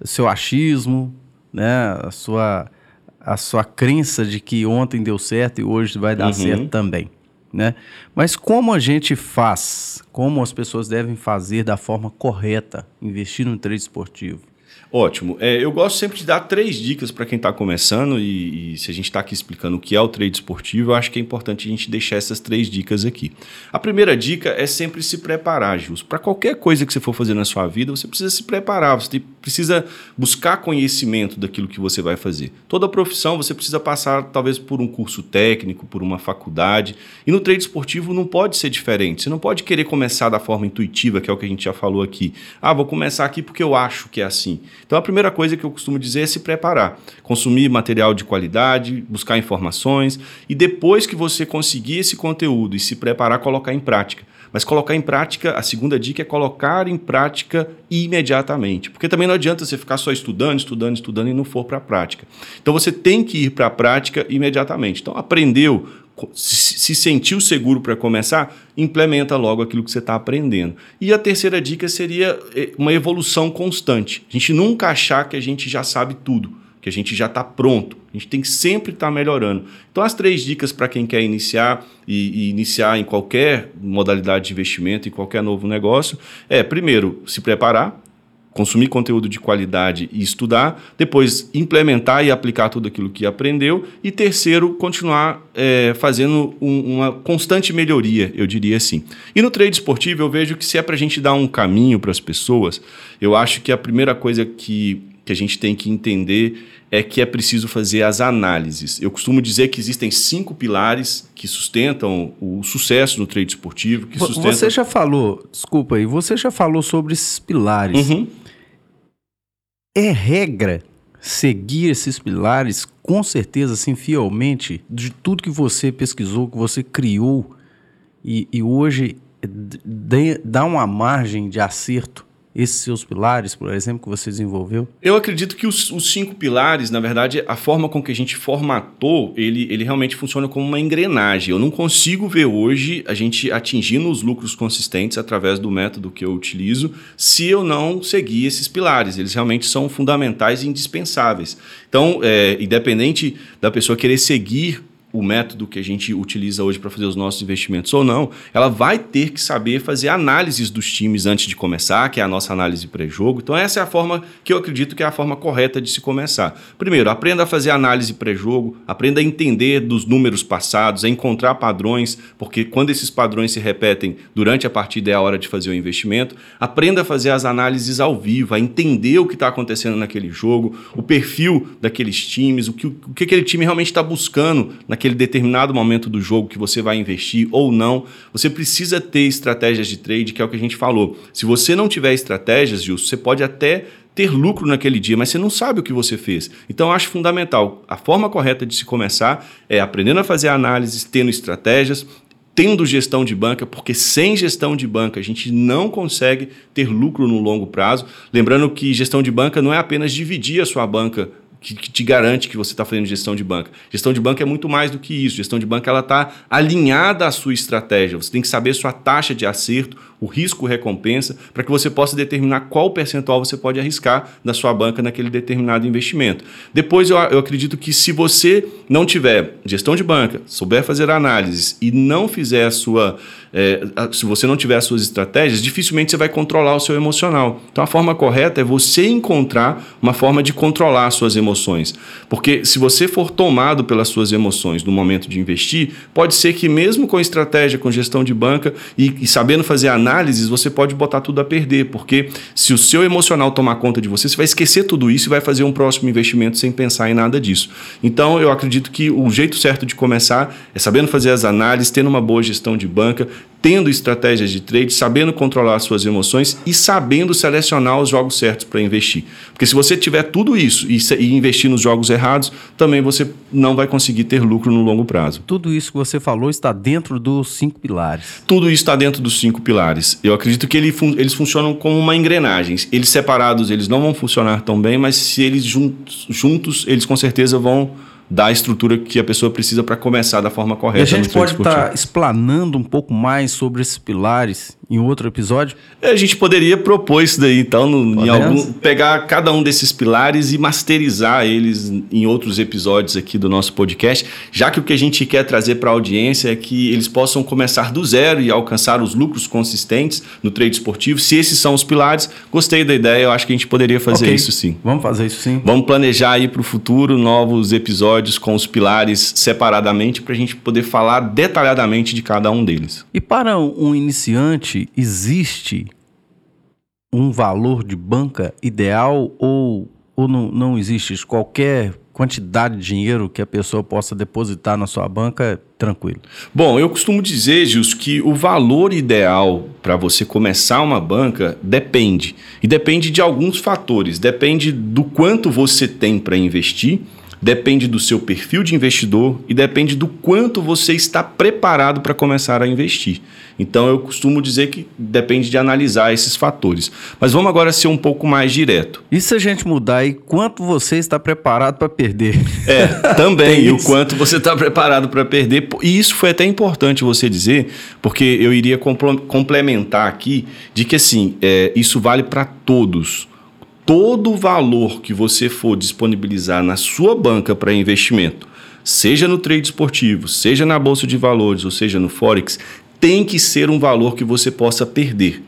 seu achismo, né? A sua, a sua crença de que ontem deu certo e hoje vai dar uhum. certo também. Né? Mas como a gente faz, como as pessoas devem fazer da forma correta, investir no trade esportivo? Ótimo. É, eu gosto sempre de dar três dicas para quem está começando e, e, se a gente está aqui explicando o que é o trade esportivo, eu acho que é importante a gente deixar essas três dicas aqui. A primeira dica é sempre se preparar, Jus. Para qualquer coisa que você for fazer na sua vida, você precisa se preparar, você precisa buscar conhecimento daquilo que você vai fazer. Toda profissão você precisa passar talvez por um curso técnico, por uma faculdade. E no trade esportivo não pode ser diferente. Você não pode querer começar da forma intuitiva, que é o que a gente já falou aqui. Ah, vou começar aqui porque eu acho que é assim. Então a primeira coisa que eu costumo dizer é se preparar, consumir material de qualidade, buscar informações e depois que você conseguir esse conteúdo e se preparar, colocar em prática. Mas colocar em prática, a segunda dica é colocar em prática imediatamente. Porque também não adianta você ficar só estudando, estudando, estudando e não for para a prática. Então você tem que ir para a prática imediatamente. Então aprendeu, se sentiu seguro para começar, implementa logo aquilo que você está aprendendo. E a terceira dica seria eh, uma evolução constante. A gente nunca achar que a gente já sabe tudo, que a gente já está pronto. A gente tem que sempre estar tá melhorando. Então, as três dicas para quem quer iniciar e, e, iniciar em qualquer modalidade de investimento, em qualquer novo negócio, é, primeiro, se preparar, consumir conteúdo de qualidade e estudar, depois implementar e aplicar tudo aquilo que aprendeu, e terceiro, continuar é, fazendo um, uma constante melhoria, eu diria assim. E no trade esportivo, eu vejo que se é para a gente dar um caminho para as pessoas, eu acho que a primeira coisa que, que a gente tem que entender é que é preciso fazer as análises. Eu costumo dizer que existem cinco pilares que sustentam o sucesso no trade esportivo. Que sustentam... Você já falou, desculpa aí, você já falou sobre esses pilares. Uhum. É regra seguir esses pilares com certeza, assim, fielmente, de tudo que você pesquisou, que você criou e, e hoje dá uma margem de acerto esses seus pilares, por exemplo, que você desenvolveu? Eu acredito que os, os, cinco pilares, na verdade, a forma com que a gente formatou, ele, ele realmente funciona como uma engrenagem. Eu não consigo ver hoje a gente atingindo os lucros consistentes através do método que eu utilizo se eu não seguir esses pilares. Eles realmente são fundamentais e indispensáveis. Então, é, independente da pessoa querer seguir o método que a gente utiliza hoje para fazer os nossos investimentos ou não, ela vai ter que saber fazer análises dos times antes de começar, que é a nossa análise pré-jogo. Então, essa é a forma que eu acredito que é a forma correta de se começar. Primeiro, aprenda a fazer análise pré-jogo, aprenda a entender dos números passados, a encontrar padrões, porque quando esses padrões se repetem durante a partida é a hora de fazer o investimento. Aprenda a fazer as análises ao vivo, a entender o que está acontecendo naquele jogo, o perfil daqueles times, o que, o que aquele time realmente está buscando naquele naquele determinado momento do jogo que você vai investir ou não. Você precisa ter estratégias de trade, que é o que a gente falou. Se você não tiver estratégias, Gilson, você pode até ter lucro naquele dia, mas você não sabe o que você fez. Então, acho fundamental. A forma correta de se começar é aprendendo a fazer análises, tendo estratégias, tendo gestão de banca, porque sem gestão de banca a gente não consegue ter lucro no longo prazo. Lembrando que gestão de banca não é apenas dividir a sua banca que, que te garante que você está fazendo gestão de banca. Gestão de banca é muito mais do que isso. Gestão de banca ela está alinhada à sua estratégia. Você tem que saber sua taxa de acerto, o risco-recompensa, para que você possa determinar qual percentual você pode arriscar da sua banca naquele determinado investimento. Depois, eu, eu acredito que se você não tiver gestão de banca, souber fazer análises e não fizer a sua. É, se você não tiver as suas estratégias, dificilmente você vai controlar o seu emocional. Então, a forma correta é você encontrar uma forma de controlar as suas emoções. Porque se você for tomado pelas suas emoções no momento de investir, pode ser que, mesmo com estratégia, com gestão de banca e, e sabendo fazer análise, análises, você pode botar tudo a perder, porque se o seu emocional tomar conta de você, você vai esquecer tudo isso e vai fazer um próximo investimento sem pensar em nada disso. Então, eu acredito que o jeito certo de começar é sabendo fazer as análises, tendo uma boa gestão de banca, tendo estratégias de trade, sabendo controlar as suas emoções e sabendo selecionar os jogos certos para investir. Porque se você tiver tudo isso e, investir nos jogos errados, também você não vai conseguir ter lucro no longo prazo. Tudo isso que você falou está dentro dos cinco pilares. Tudo isso está dentro dos cinco pilares. Eu acredito que ele fun eles funcionam como uma engrenagem. Eles separados, eles não vão funcionar tão bem, mas se eles juntos, juntos eles com certeza vão dar a estrutura que a pessoa precisa para começar da forma correta. E a gente pode estar tá explanando um pouco mais sobre esses pilares em outro episódio? É, a gente poderia propor isso daí, então, no, em algum, pegar cada um desses pilares e masterizar eles em outros episódios aqui do nosso podcast, já que o que a gente quer trazer para a audiência é que eles possam começar do zero e alcançar os lucros consistentes no trade esportivo. Se esses são os pilares, gostei da ideia, eu acho que a gente poderia fazer okay. isso sim. Vamos fazer isso sim. Vamos planejar aí para o futuro novos episódios com os pilares separadamente para a gente poder falar detalhadamente de cada um deles. E para um iniciante, existe um valor de banca ideal ou, ou não, não existe? Qualquer quantidade de dinheiro que a pessoa possa depositar na sua banca, tranquilo. Bom, eu costumo dizer, Gilson, que o valor ideal para você começar uma banca depende. E depende de alguns fatores. Depende do quanto você tem para investir depende do seu perfil de investidor e depende do quanto você está preparado para começar a investir. Então eu costumo dizer que depende de analisar esses fatores. Mas vamos agora ser um pouco mais direto. E se a gente mudar aí, quanto você está preparado para perder? É, [laughs] também, e o quanto você está preparado para perder. E isso foi até importante você dizer, porque eu iria complementar aqui de que assim, é, isso vale para todos todo o valor que você for disponibilizar na sua banca para investimento, seja no trade esportivo, seja na bolsa de valores, ou seja no forex, tem que ser um valor que você possa perder.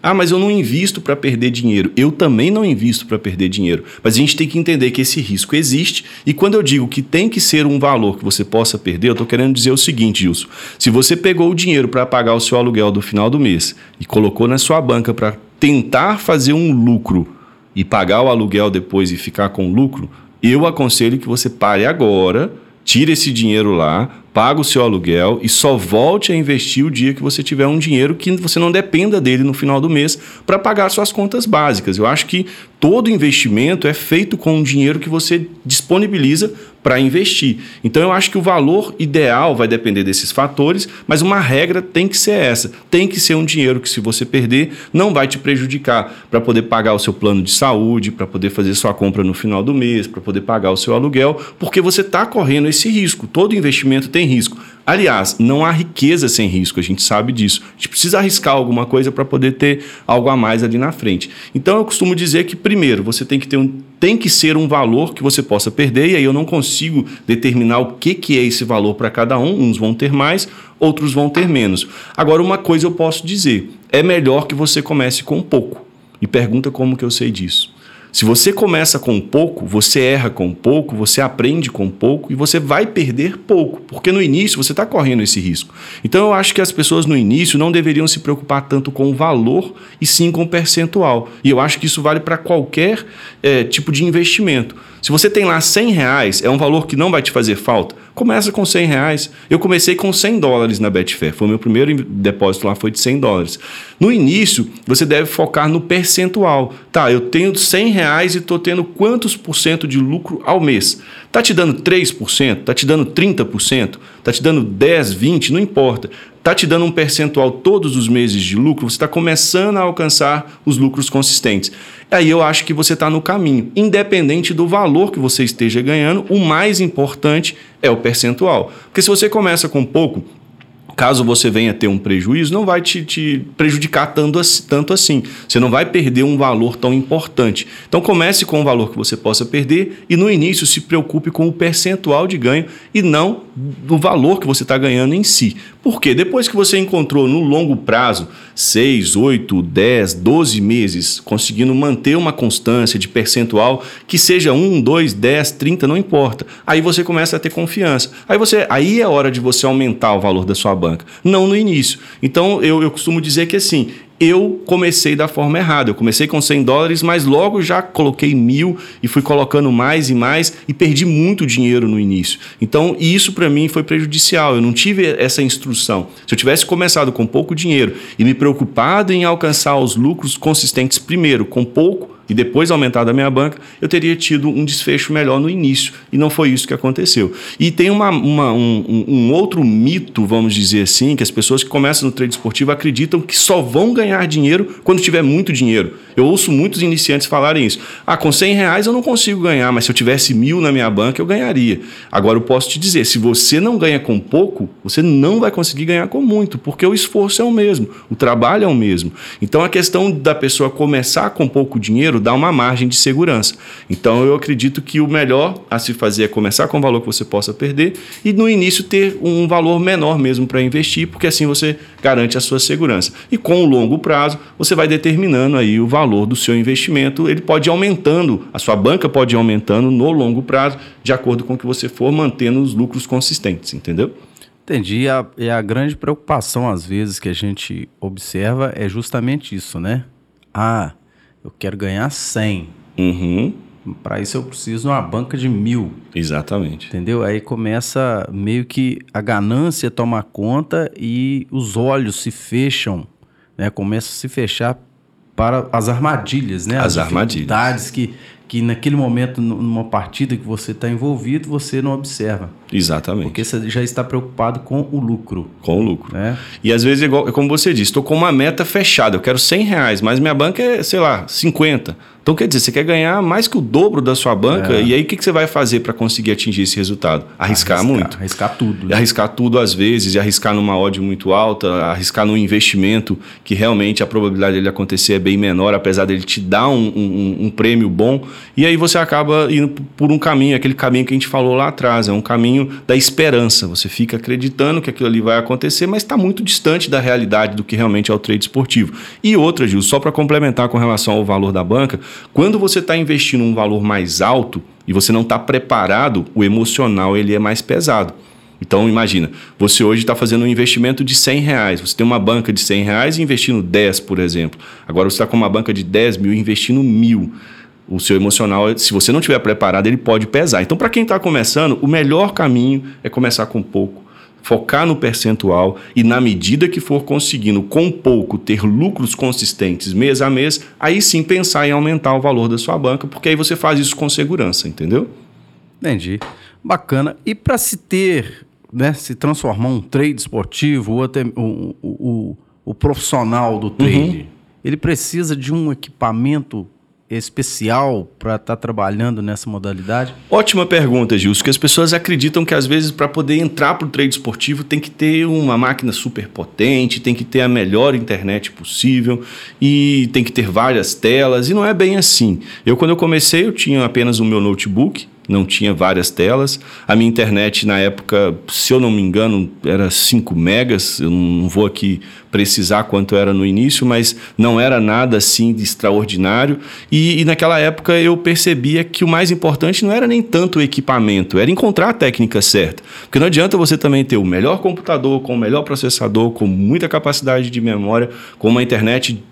Ah, mas eu não invisto para perder dinheiro. Eu também não invisto para perder dinheiro. Mas a gente tem que entender que esse risco existe. E quando eu digo que tem que ser um valor que você possa perder, eu estou querendo dizer o seguinte, Gilson. Se você pegou o dinheiro para pagar o seu aluguel do final do mês e colocou na sua banca para tentar fazer um lucro e pagar o aluguel depois e ficar com lucro, eu aconselho que você pare agora, tire esse dinheiro lá, paga o seu aluguel e só volte a investir o dia que você tiver um dinheiro que você não dependa dele no final do mês para pagar suas contas básicas. Eu acho que todo investimento é feito com um dinheiro que você disponibiliza para investir. Então eu acho que o valor ideal vai depender desses fatores, mas uma regra tem que ser essa. Tem que ser um dinheiro que se você perder, não vai te prejudicar para poder pagar o seu plano de saúde, para poder fazer sua compra no final do mês, para poder pagar o seu aluguel, porque você está correndo esse risco. Todo investimento tem risco. Aliás, não há riqueza sem risco, a gente sabe disso. A gente precisa arriscar alguma coisa para poder ter algo a mais ali na frente. Então eu costumo dizer que primeiro você tem que ter um tem que ser um valor que você possa perder, e aí eu não consigo determinar o que, que é esse valor para cada um. Uns vão ter mais, outros vão ter menos. Agora, uma coisa eu posso dizer: é melhor que você comece com pouco. E pergunta como que eu sei disso. Se você começa com pouco, você erra com pouco, você aprende com pouco e você vai perder pouco, porque no início você está correndo esse risco. Então eu acho que as pessoas no início não deveriam se preocupar tanto com o valor e sim com o percentual. E eu acho que isso vale para qualquer é, tipo de investimento. Se você tem lá 100 reais, é um valor que não vai te fazer falta, começa com 100 reais. Eu comecei com 100 dólares na Betfair, foi meu primeiro depósito lá, foi de 100 dólares. No início, você deve focar no percentual. Tá, eu tenho 100 reais e estou tendo quantos por cento de lucro ao mês? Tá te dando 3%? Tá te dando 30%? Tá te dando 10, 20? Não importa está te dando um percentual todos os meses de lucro, você está começando a alcançar os lucros consistentes. Aí eu acho que você está no caminho. Independente do valor que você esteja ganhando, o mais importante é o percentual. Porque se você começa com pouco, caso você venha ter um prejuízo, não vai te, te prejudicar tanto, tanto assim. Você não vai perder um valor tão importante. Então comece com um valor que você possa perder e no início se preocupe com o percentual de ganho e não do valor que você está ganhando em si. Porque depois que você encontrou no longo prazo 6, 8, 10, 12 meses, conseguindo manter uma constância de percentual que seja 1, 2, 10, 30, não importa. Aí você começa a ter confiança. Aí, você, aí é hora de você aumentar o valor da sua banca, não no início. Então eu, eu costumo dizer que assim, eu comecei da forma errada. Eu comecei com 100 dólares, mas logo já coloquei mil e fui colocando mais e mais e perdi muito dinheiro no início. Então, isso para mim foi prejudicial. Eu não tive essa instrução. Se eu tivesse começado com pouco dinheiro e me preocupado em alcançar os lucros consistentes primeiro, com pouco, e depois aumentado a minha banca, eu teria tido um desfecho melhor no início. E não foi isso que aconteceu. E tem uma, uma um, um, outro mito, vamos dizer assim, que as pessoas que começam no trade esportivo acreditam que só vão ganhar dinheiro quando tiver muito dinheiro. Eu ouço muitos iniciantes falarem isso. Ah, com 100 reais eu não consigo ganhar, mas se eu tivesse mil na minha banca, eu ganharia. Agora eu posso te dizer, se você não ganha com pouco, você não vai conseguir ganhar com muito, porque o esforço é o mesmo, o trabalho é o mesmo. Então a questão da pessoa começar com pouco dinheiro dinheiro dá uma margem de segurança. Então eu acredito que o melhor a se fazer é começar com um valor que você possa perder e no início ter um valor menor mesmo para investir, porque assim você garante a sua segurança. E com o longo prazo, você vai determinando aí o valor do seu investimento, ele pode ir aumentando, a sua banca pode ir aumentando no longo prazo, de acordo com o que você for mantendo os lucros consistentes, entendeu? Entendi. E a, e a grande preocupação, às vezes, que a gente observa é justamente isso, né? Ah, eu quero ganhar 100. Uhum. Para isso eu preciso de uma banca de mil. Exatamente. Entendeu? Aí começa meio que a ganância toma conta e os olhos se fecham, né? Começa a se fechar para as armadilhas, né? As, as armadilhas. que que naquele momento, numa partida que você está envolvido, você não observa. Exatamente. Porque você já está preocupado com o lucro. Com o lucro. Né? E às vezes, igual, como você disse, estou com uma meta fechada, eu quero 100 reais, mas minha banca é, sei lá, 50. Então, quer dizer, você quer ganhar mais que o dobro da sua banca, é. e aí o que, que você vai fazer para conseguir atingir esse resultado? Arriscar, arriscar muito. Arriscar tudo. Né? Arriscar tudo às vezes, e arriscar numa odd muito alta, arriscar num investimento que realmente a probabilidade dele acontecer é bem menor, apesar dele te dar um, um, um prêmio bom. E aí você acaba indo por um caminho, aquele caminho que a gente falou lá atrás, é um caminho da esperança. Você fica acreditando que aquilo ali vai acontecer, mas está muito distante da realidade do que realmente é o trade esportivo. E outra, Gil, só para complementar com relação ao valor da banca, quando você está investindo um valor mais alto e você não está preparado, o emocional ele é mais pesado. Então imagina, você hoje está fazendo um investimento de 100 reais, você tem uma banca de 100 reais e investindo 10, por exemplo. Agora você está com uma banca de 10 mil investindo mil. O seu emocional, se você não estiver preparado, ele pode pesar. Então, para quem está começando, o melhor caminho é começar com pouco focar no percentual e, na medida que for conseguindo, com pouco, ter lucros consistentes mês a mês, aí sim pensar em aumentar o valor da sua banca, porque aí você faz isso com segurança, entendeu? Entendi. Bacana. E para se ter, né, se transformar um trade esportivo, ou até o, o, o, o profissional do trade, uhum. ele precisa de um equipamento especial para estar tá trabalhando nessa modalidade? Ótima pergunta, Gilson, que as pessoas acreditam que às vezes para poder entrar para o trade esportivo tem que ter uma máquina super potente, tem que ter a melhor internet possível e tem que ter várias telas e não é bem assim. Eu quando eu comecei eu tinha apenas o meu notebook não tinha várias telas. A minha internet na época, se eu não me engano, era 5 megas. Eu não vou aqui precisar quanto era no início, mas não era nada assim de extraordinário. E, e naquela época eu percebia que o mais importante não era nem tanto o equipamento, era encontrar a técnica certa. Porque não adianta você também ter o melhor computador, com o melhor processador, com muita capacidade de memória, com uma internet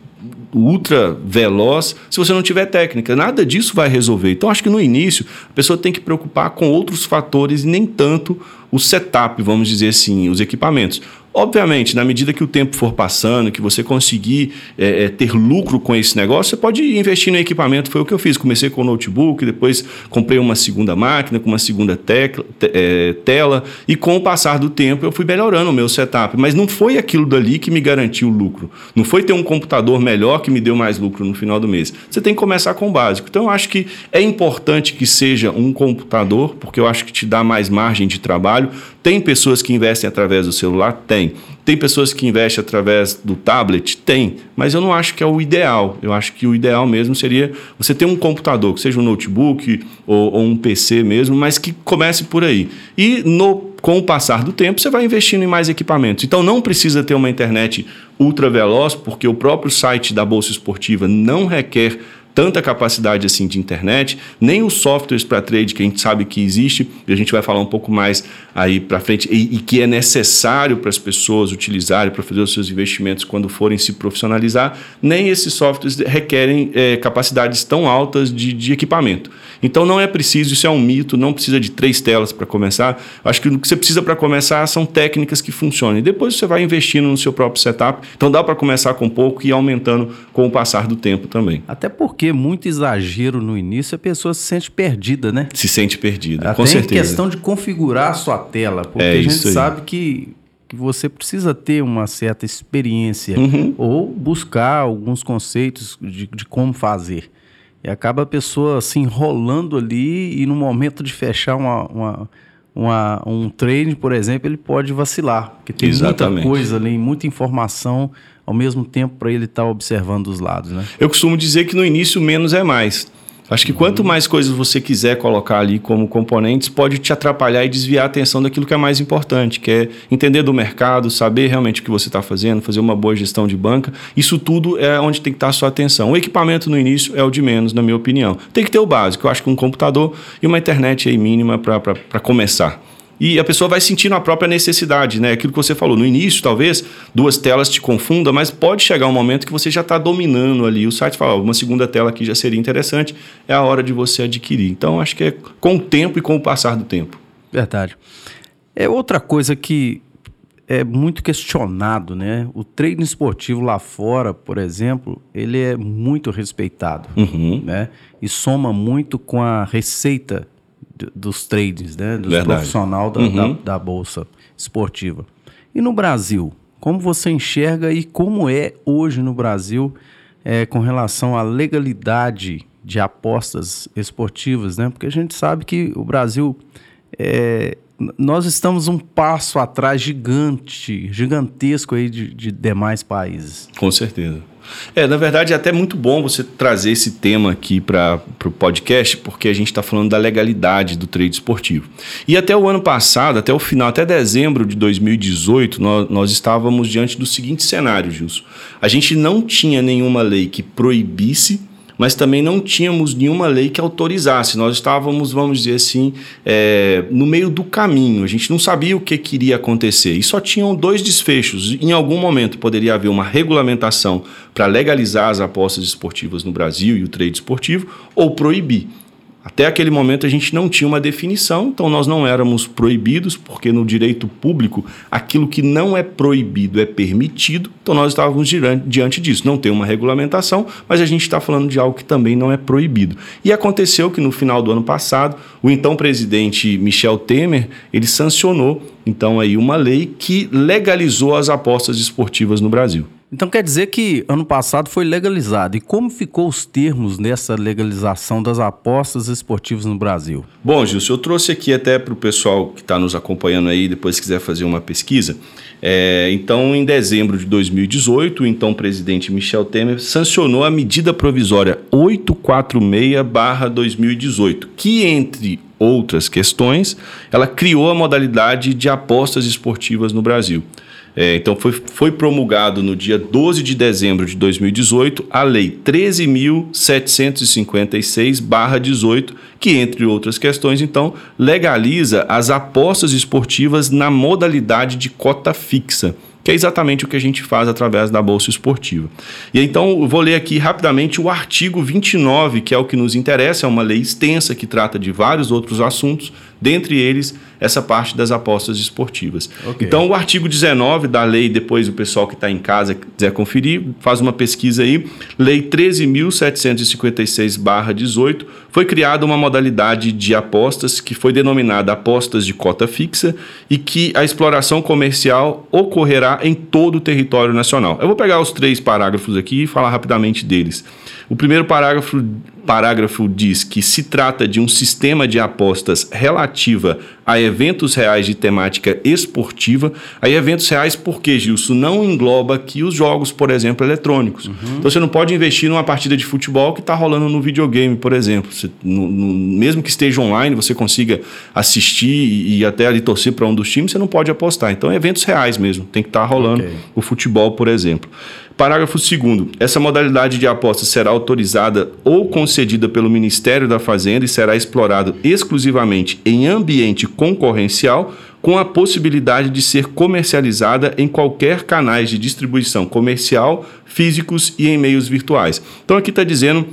ultra veloz se você não tiver técnica. Nada disso vai resolver. Então, acho que no início a pessoa tem que preocupar com outros fatores e nem tanto o setup, vamos dizer assim, os equipamentos. Obviamente, na medida que o tempo for passando, que você conseguir é, é, ter lucro com esse negócio, você pode investir no equipamento. Foi o que eu fiz. Comecei com o notebook, depois comprei uma segunda máquina com uma segunda tecla, te, é, tela, e com o passar do tempo eu fui melhorando o meu setup. Mas não foi aquilo dali que me garantiu lucro. Não foi ter um computador melhor que me deu mais lucro no final do mês. Você tem que começar com o básico. Então, eu acho que é importante que seja um computador, porque eu acho que te dá mais margem de trabalho. Tem pessoas que investem através do celular? Tem. Tem. Pessoas que investem através do tablet? Tem. Mas eu não acho que é o ideal. Eu acho que o ideal mesmo seria você ter um computador, que seja um notebook ou, ou um PC mesmo, mas que comece por aí. E no com o passar do tempo, você vai investindo em mais equipamentos. Então não precisa ter uma internet ultra veloz, porque o próprio site da Bolsa Esportiva não requer tanta capacidade assim de internet, nem os softwares para trade que a gente sabe que existe, e a gente vai falar um pouco mais aí para frente, e, e, que é necessário para as pessoas utilizarem para fazer os seus investimentos quando forem se profissionalizar, nem esses softwares requerem é, capacidades tão altas de, de equipamento. Então não é preciso, isso é um mito, não precisa de três telas para começar. Acho que o que você precisa para começar são técnicas que funcionem. Depois você vai investindo no seu próprio setup. Então dá para começar com pouco e aumentando com o passar do tempo também. Até porque muito exagero no início, a pessoa se sente perdida, né? Se sente perdida, com certeza. É questão de configurar a sua tela, porque é a gente sabe que que você precisa ter uma certa experiência uhum. ou buscar alguns conceitos de, de como fazer. E acaba a pessoa se enrolando ali e no momento de fechar uma, uma, uma, um trade, por exemplo, ele pode vacilar. Porque tem Exatamente. muita coisa ali, muita informação ao mesmo tempo para ele estar tá observando os lados. Né? Eu costumo dizer que no início menos é mais. Acho que quanto mais coisas você quiser colocar ali como componentes, pode te atrapalhar e desviar a atenção daquilo que é mais importante, que é entender do mercado, saber realmente o que você está fazendo, fazer uma boa gestão de banca. Isso tudo é onde tem que estar a sua atenção. O equipamento no início é o de menos, na minha opinião. Tem que ter o básico. Eu acho que um computador e uma internet aí mínima para começar. E a pessoa vai sentindo a própria necessidade, né? Aquilo que você falou. No início, talvez, duas telas te confundam, mas pode chegar um momento que você já está dominando ali. O site fala, uma segunda tela aqui já seria interessante, é a hora de você adquirir. Então, acho que é com o tempo e com o passar do tempo. Verdade. É outra coisa que é muito questionado, né? O treino esportivo lá fora, por exemplo, ele é muito respeitado, uhum. né? E soma muito com a receita dos trades, né? Dos profissionais da, uhum. da, da, bolsa esportiva. E no Brasil, como você enxerga e como é hoje no Brasil é, com relação à legalidade de apostas esportivas, né? Porque a gente sabe que o Brasil é, nós estamos um passo atrás gigante, gigantesco aí de, de demais países. Com certeza. É, na verdade, é até muito bom você trazer esse tema aqui para o podcast, porque a gente está falando da legalidade do trade esportivo. E até o ano passado, até o final, até dezembro de 2018, nós, nós estávamos diante do seguinte cenário, Gilson. A gente não tinha nenhuma lei que proibisse mas também não tínhamos nenhuma lei que autorizasse. Nós estávamos, vamos dizer assim, é, no meio do caminho. A gente não sabia o que queria acontecer e só tinham dois desfechos. Em algum momento poderia haver uma regulamentação para legalizar as apostas esportivas no Brasil e o trade esportivo ou proibir. Até aquele momento a gente não tinha uma definição, então nós não éramos proibidos, porque no direito público aquilo que não é proibido é permitido, então nós estávamos diante disso. Não tem uma regulamentação, mas a gente está falando de algo que também não é proibido. E aconteceu que no final do ano passado, o então presidente Michel Temer, ele sancionou então aí uma lei que legalizou as apostas esportivas no Brasil. Então quer dizer que ano passado foi legalizado. E como ficou os termos nessa legalização das apostas esportivas no Brasil? Bom, Gilson, eu trouxe aqui até para o pessoal que está nos acompanhando aí, depois quiser fazer uma pesquisa. É, então, em dezembro de 2018, o então presidente Michel Temer sancionou a medida provisória 846-2018, que, entre outras questões, ela criou a modalidade de apostas esportivas no Brasil. É, então, foi, foi promulgado no dia 12 de dezembro de 2018 a Lei 13.756-18, que, entre outras questões, então, legaliza as apostas esportivas na modalidade de cota fixa que é exatamente o que a gente faz através da Bolsa Esportiva. E então eu vou ler aqui rapidamente o artigo 29, que é o que nos interessa, é uma lei extensa que trata de vários outros assuntos, dentre eles essa parte das apostas esportivas. Okay. Então, o artigo 19 da lei, depois o pessoal que está em casa quiser conferir, faz uma pesquisa aí, Lei 13.756-18, foi criada uma modalidade de apostas que foi denominada apostas de cota fixa e que a exploração comercial ocorrerá em todo o território nacional. Eu vou pegar os três parágrafos aqui e falar rapidamente deles. O primeiro parágrafo, parágrafo diz que se trata de um sistema de apostas relativa a eventos reais de temática esportiva. A eventos reais, porque, Gilson, não engloba aqui os jogos, por exemplo, eletrônicos. Uhum. Então você não pode investir numa partida de futebol que está rolando no videogame, por exemplo. Você, no, no, mesmo que esteja online, você consiga assistir e, e até ali torcer para um dos times, você não pode apostar. Então, eventos reais mesmo. Tem que estar tá rolando okay. o futebol, por exemplo. Parágrafo 2. Essa modalidade de aposta será autorizada ou concedida pelo Ministério da Fazenda e será explorado exclusivamente em ambiente concorrencial, com a possibilidade de ser comercializada em qualquer canais de distribuição comercial, físicos e em meios virtuais. Então aqui está dizendo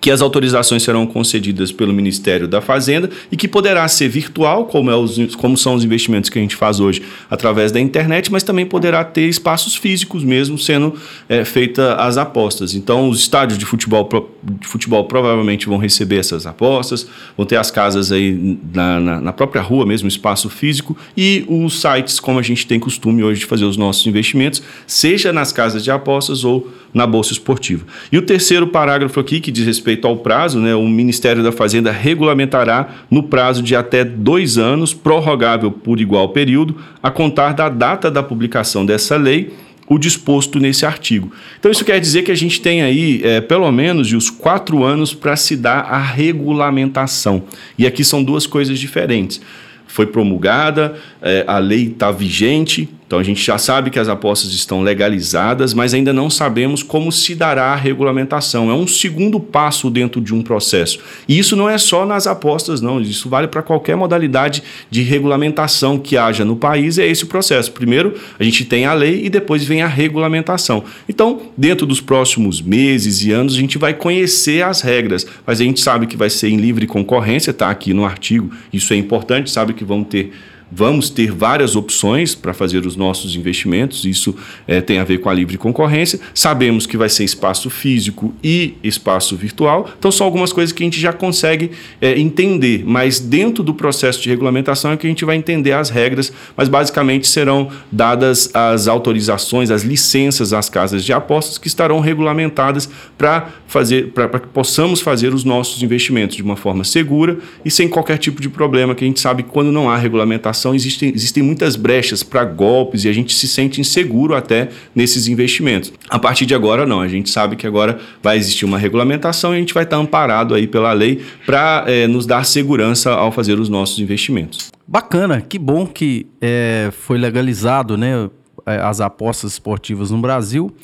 que as autorizações serão concedidas pelo Ministério da Fazenda e que poderá ser virtual, como, é os, como são os investimentos que a gente faz hoje através da internet, mas também poderá ter espaços físicos mesmo sendo é, feitas as apostas. Então, os estádios de futebol, de futebol provavelmente vão receber essas apostas, vão ter as casas aí na, na, na própria rua mesmo, espaço físico, e os sites, como a gente tem costume hoje de fazer os nossos investimentos, seja nas casas de apostas ou na Bolsa Esportiva. E o terceiro parágrafo aqui, que diz respeito ao prazo, né, o Ministério da Fazenda regulamentará no prazo de até dois anos, prorrogável por igual período, a contar da data da publicação dessa lei o disposto nesse artigo. Então, isso quer dizer que a gente tem aí, é, pelo menos, os quatro anos para se dar a regulamentação. E aqui são duas coisas diferentes. Foi promulgada, é, a lei está vigente, então a gente já sabe que as apostas estão legalizadas, mas ainda não sabemos como se dará a regulamentação. É um segundo passo dentro de um processo. E isso não é só nas apostas, não. Isso vale para qualquer modalidade de regulamentação que haja no país. É esse o processo. Primeiro a gente tem a lei e depois vem a regulamentação. Então, dentro dos próximos meses e anos, a gente vai conhecer as regras, mas a gente sabe que vai ser em livre concorrência, está aqui no artigo. Isso é importante, sabe que vão ter Vamos ter várias opções para fazer os nossos investimentos, isso é, tem a ver com a livre concorrência. Sabemos que vai ser espaço físico e espaço virtual, então são algumas coisas que a gente já consegue é, entender, mas dentro do processo de regulamentação é que a gente vai entender as regras, mas basicamente serão dadas as autorizações, as licenças às casas de apostas que estarão regulamentadas para fazer, para que possamos fazer os nossos investimentos de uma forma segura e sem qualquer tipo de problema, que a gente sabe que quando não há regulamentação existem, existem muitas brechas para golpes e a gente se sente inseguro até nesses investimentos. A partir de agora, não. A gente sabe que agora vai existir uma regulamentação e a gente vai estar amparado aí pela lei para é, nos dar segurança ao fazer os nossos investimentos. Bacana, que bom que é, foi legalizado né, é, as apostas esportivas no Brasil.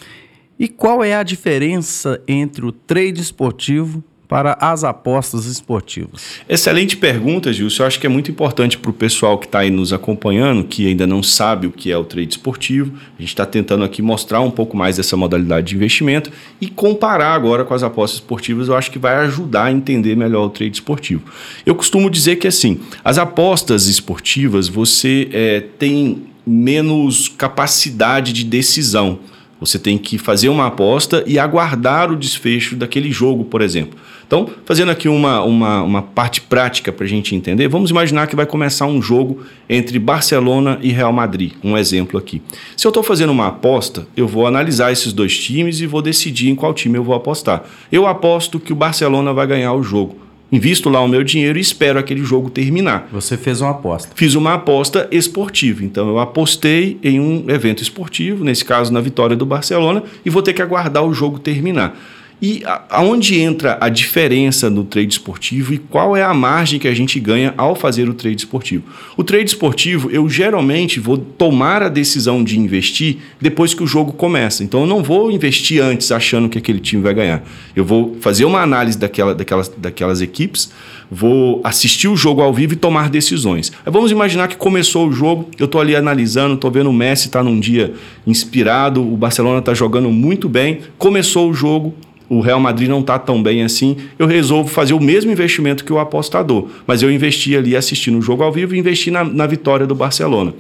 E qual é a diferença entre o trade esportivo para as apostas esportivas? Excelente pergunta, Gilson. Eu acho que é muito importante para o pessoal que está aí nos acompanhando, que ainda não sabe o que é o trade esportivo. A gente está tentando aqui mostrar um pouco mais dessa modalidade de investimento e comparar agora com as apostas esportivas. Eu acho que vai ajudar a entender melhor o trade esportivo. Eu costumo dizer que assim, as apostas esportivas você é, tem menos capacidade de decisão. Você tem que fazer uma aposta e aguardar o desfecho daquele jogo, por exemplo. Então, fazendo aqui uma, uma, uma parte prática para a gente entender, vamos imaginar que vai começar um jogo entre Barcelona e Real Madrid, um exemplo aqui. Se eu estou fazendo uma aposta, eu vou analisar esses dois times e vou decidir em qual time eu vou apostar. Eu aposto que o Barcelona vai ganhar o jogo invisto lá o meu dinheiro e espero aquele jogo terminar. Você fez uma aposta. Fiz uma aposta esportiva. Então eu apostei em um evento esportivo, nesse caso na vitória do Barcelona, e vou ter que aguardar o jogo terminar. E aonde entra a diferença no trade esportivo e qual é a margem que a gente ganha ao fazer o trade esportivo? O trade esportivo, eu geralmente vou tomar a decisão de investir depois que o jogo começa. Então eu não vou investir antes achando que aquele time vai ganhar. Eu vou fazer uma análise daquela, daquelas, daquelas equipes, vou assistir o jogo ao vivo e tomar decisões. vamos imaginar que começou o jogo, eu estou ali analisando, estou vendo o Messi está num dia inspirado, o Barcelona está jogando muito bem, começou o jogo, o Real Madrid não está tão bem assim, eu resolvo fazer o mesmo investimento que o apostador. Mas eu investi ali assistindo o jogo ao vivo e investi na, na vitória do Barcelona.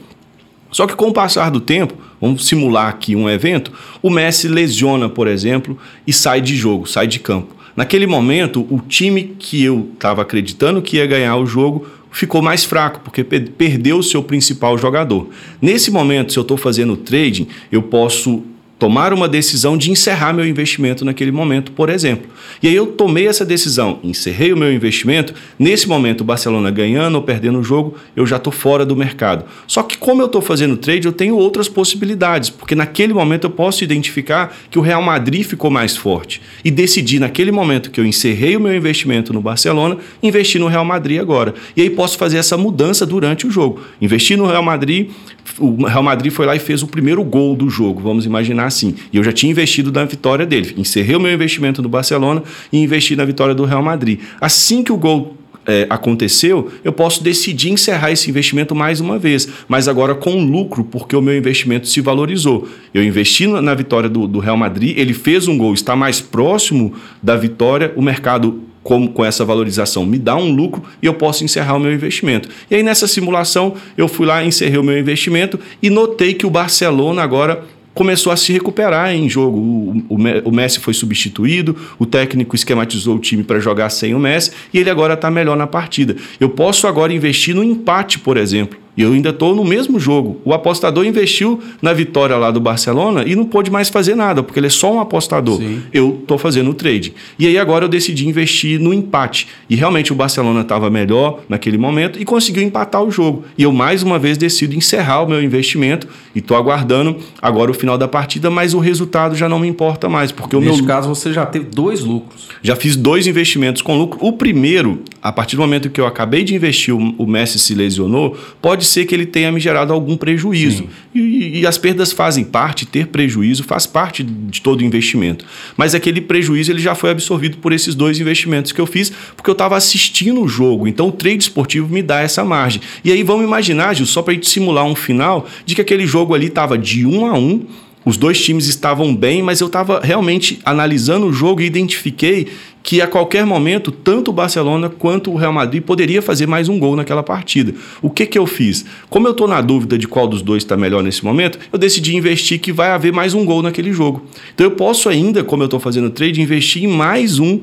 Só que com o passar do tempo, vamos simular aqui um evento, o Messi lesiona, por exemplo, e sai de jogo, sai de campo. Naquele momento, o time que eu estava acreditando que ia ganhar o jogo ficou mais fraco, porque perdeu o seu principal jogador. Nesse momento, se eu estou fazendo trading, eu posso tomar uma decisão de encerrar meu investimento naquele momento, por exemplo. E aí eu tomei essa decisão, encerrei o meu investimento. Nesse momento, o Barcelona ganhando ou perdendo o jogo, eu já estou fora do mercado. Só que como eu estou fazendo trade, eu tenho outras possibilidades, porque naquele momento eu posso identificar que o Real Madrid ficou mais forte e decidir naquele momento que eu encerrei o meu investimento no Barcelona, investir no Real Madrid agora. E aí posso fazer essa mudança durante o jogo. Investir no Real Madrid, o Real Madrid foi lá e fez o primeiro gol do jogo, vamos imaginar assim. E eu já tinha investido na vitória dele. Encerrei o meu investimento no Barcelona e investi na vitória do Real Madrid. Assim que o gol é, aconteceu, eu posso decidir encerrar esse investimento mais uma vez, mas agora com lucro, porque o meu investimento se valorizou. Eu investi na vitória do, do Real Madrid, ele fez um gol, está mais próximo da vitória, o mercado com, com essa valorização me dá um lucro e eu posso encerrar o meu investimento. E aí nessa simulação eu fui lá, encerrei o meu investimento e notei que o Barcelona agora começou a se recuperar em jogo. O, o, o, Messi foi substituído, o técnico esquematizou o time para jogar sem o Messi e ele agora está melhor na partida. Eu posso agora investir no empate, por exemplo. E eu ainda estou no mesmo jogo. O apostador investiu na vitória lá do Barcelona e não pôde mais fazer nada, porque ele é só um apostador. Sim. Eu estou fazendo o trade. E aí agora eu decidi investir no empate. E realmente o Barcelona estava melhor naquele momento e conseguiu empatar o jogo. E eu mais uma vez decido encerrar o meu investimento e estou aguardando agora o final da partida, mas o resultado já não me importa mais. Porque Neste o meu... caso você já teve dois lucros. Já fiz dois investimentos com lucro. O primeiro, a partir do momento que eu acabei de investir, o Messi se lesionou, pode pode ser que ele tenha me gerado algum prejuízo. E, e, as perdas fazem parte, ter prejuízo faz parte de todo investimento. Mas aquele prejuízo ele já foi absorvido por esses dois investimentos que eu fiz, porque eu estava assistindo o jogo. Então o trade esportivo me dá essa margem. E aí vamos imaginar, Gil, só para a gente simular um final, de que aquele jogo ali estava de um a um os dois times estavam bem, mas eu estava realmente analisando o jogo e identifiquei que a qualquer momento, tanto o Barcelona quanto o Real Madrid poderia fazer mais um gol naquela partida. O que, que eu fiz? Como eu estou na dúvida de qual dos dois está melhor nesse momento, eu decidi investir que vai haver mais um gol naquele jogo. Então eu posso ainda, como eu estou fazendo trade, investir em mais um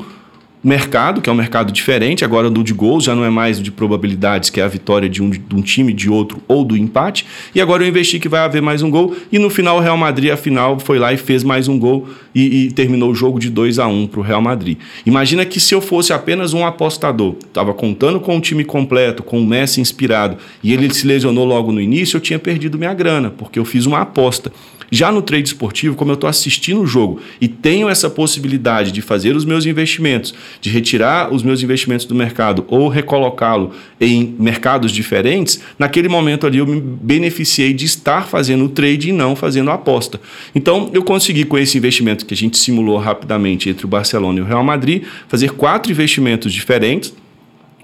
mercado, que é um mercado diferente, agora do de gols já não é mais de probabilidades, que é a vitória de um, de um time, de outro ou do empate. E agora eu investi que vai haver mais um gol. E no final o Real Madrid, afinal, foi lá e fez mais um gol e, e terminou o jogo de 2 a 1 para o Real Madrid. Imagina que se eu fosse apenas um apostador, estava contando com o time completo, com o Messi inspirado, e ele se lesionou logo no início, eu tinha perdido minha grana, porque eu fiz uma aposta. Já no trade esportivo, como eu estou assistindo o jogo e tenho essa possibilidade de fazer os meus investimentos de retirar os meus investimentos do mercado ou recolocá-lo em mercados diferentes, naquele momento ali eu me beneficiei de estar fazendo o trade e não fazendo a aposta. Então eu consegui com esse investimento que a gente simulou rapidamente entre o Barcelona e o Real Madrid, fazer quatro investimentos diferentes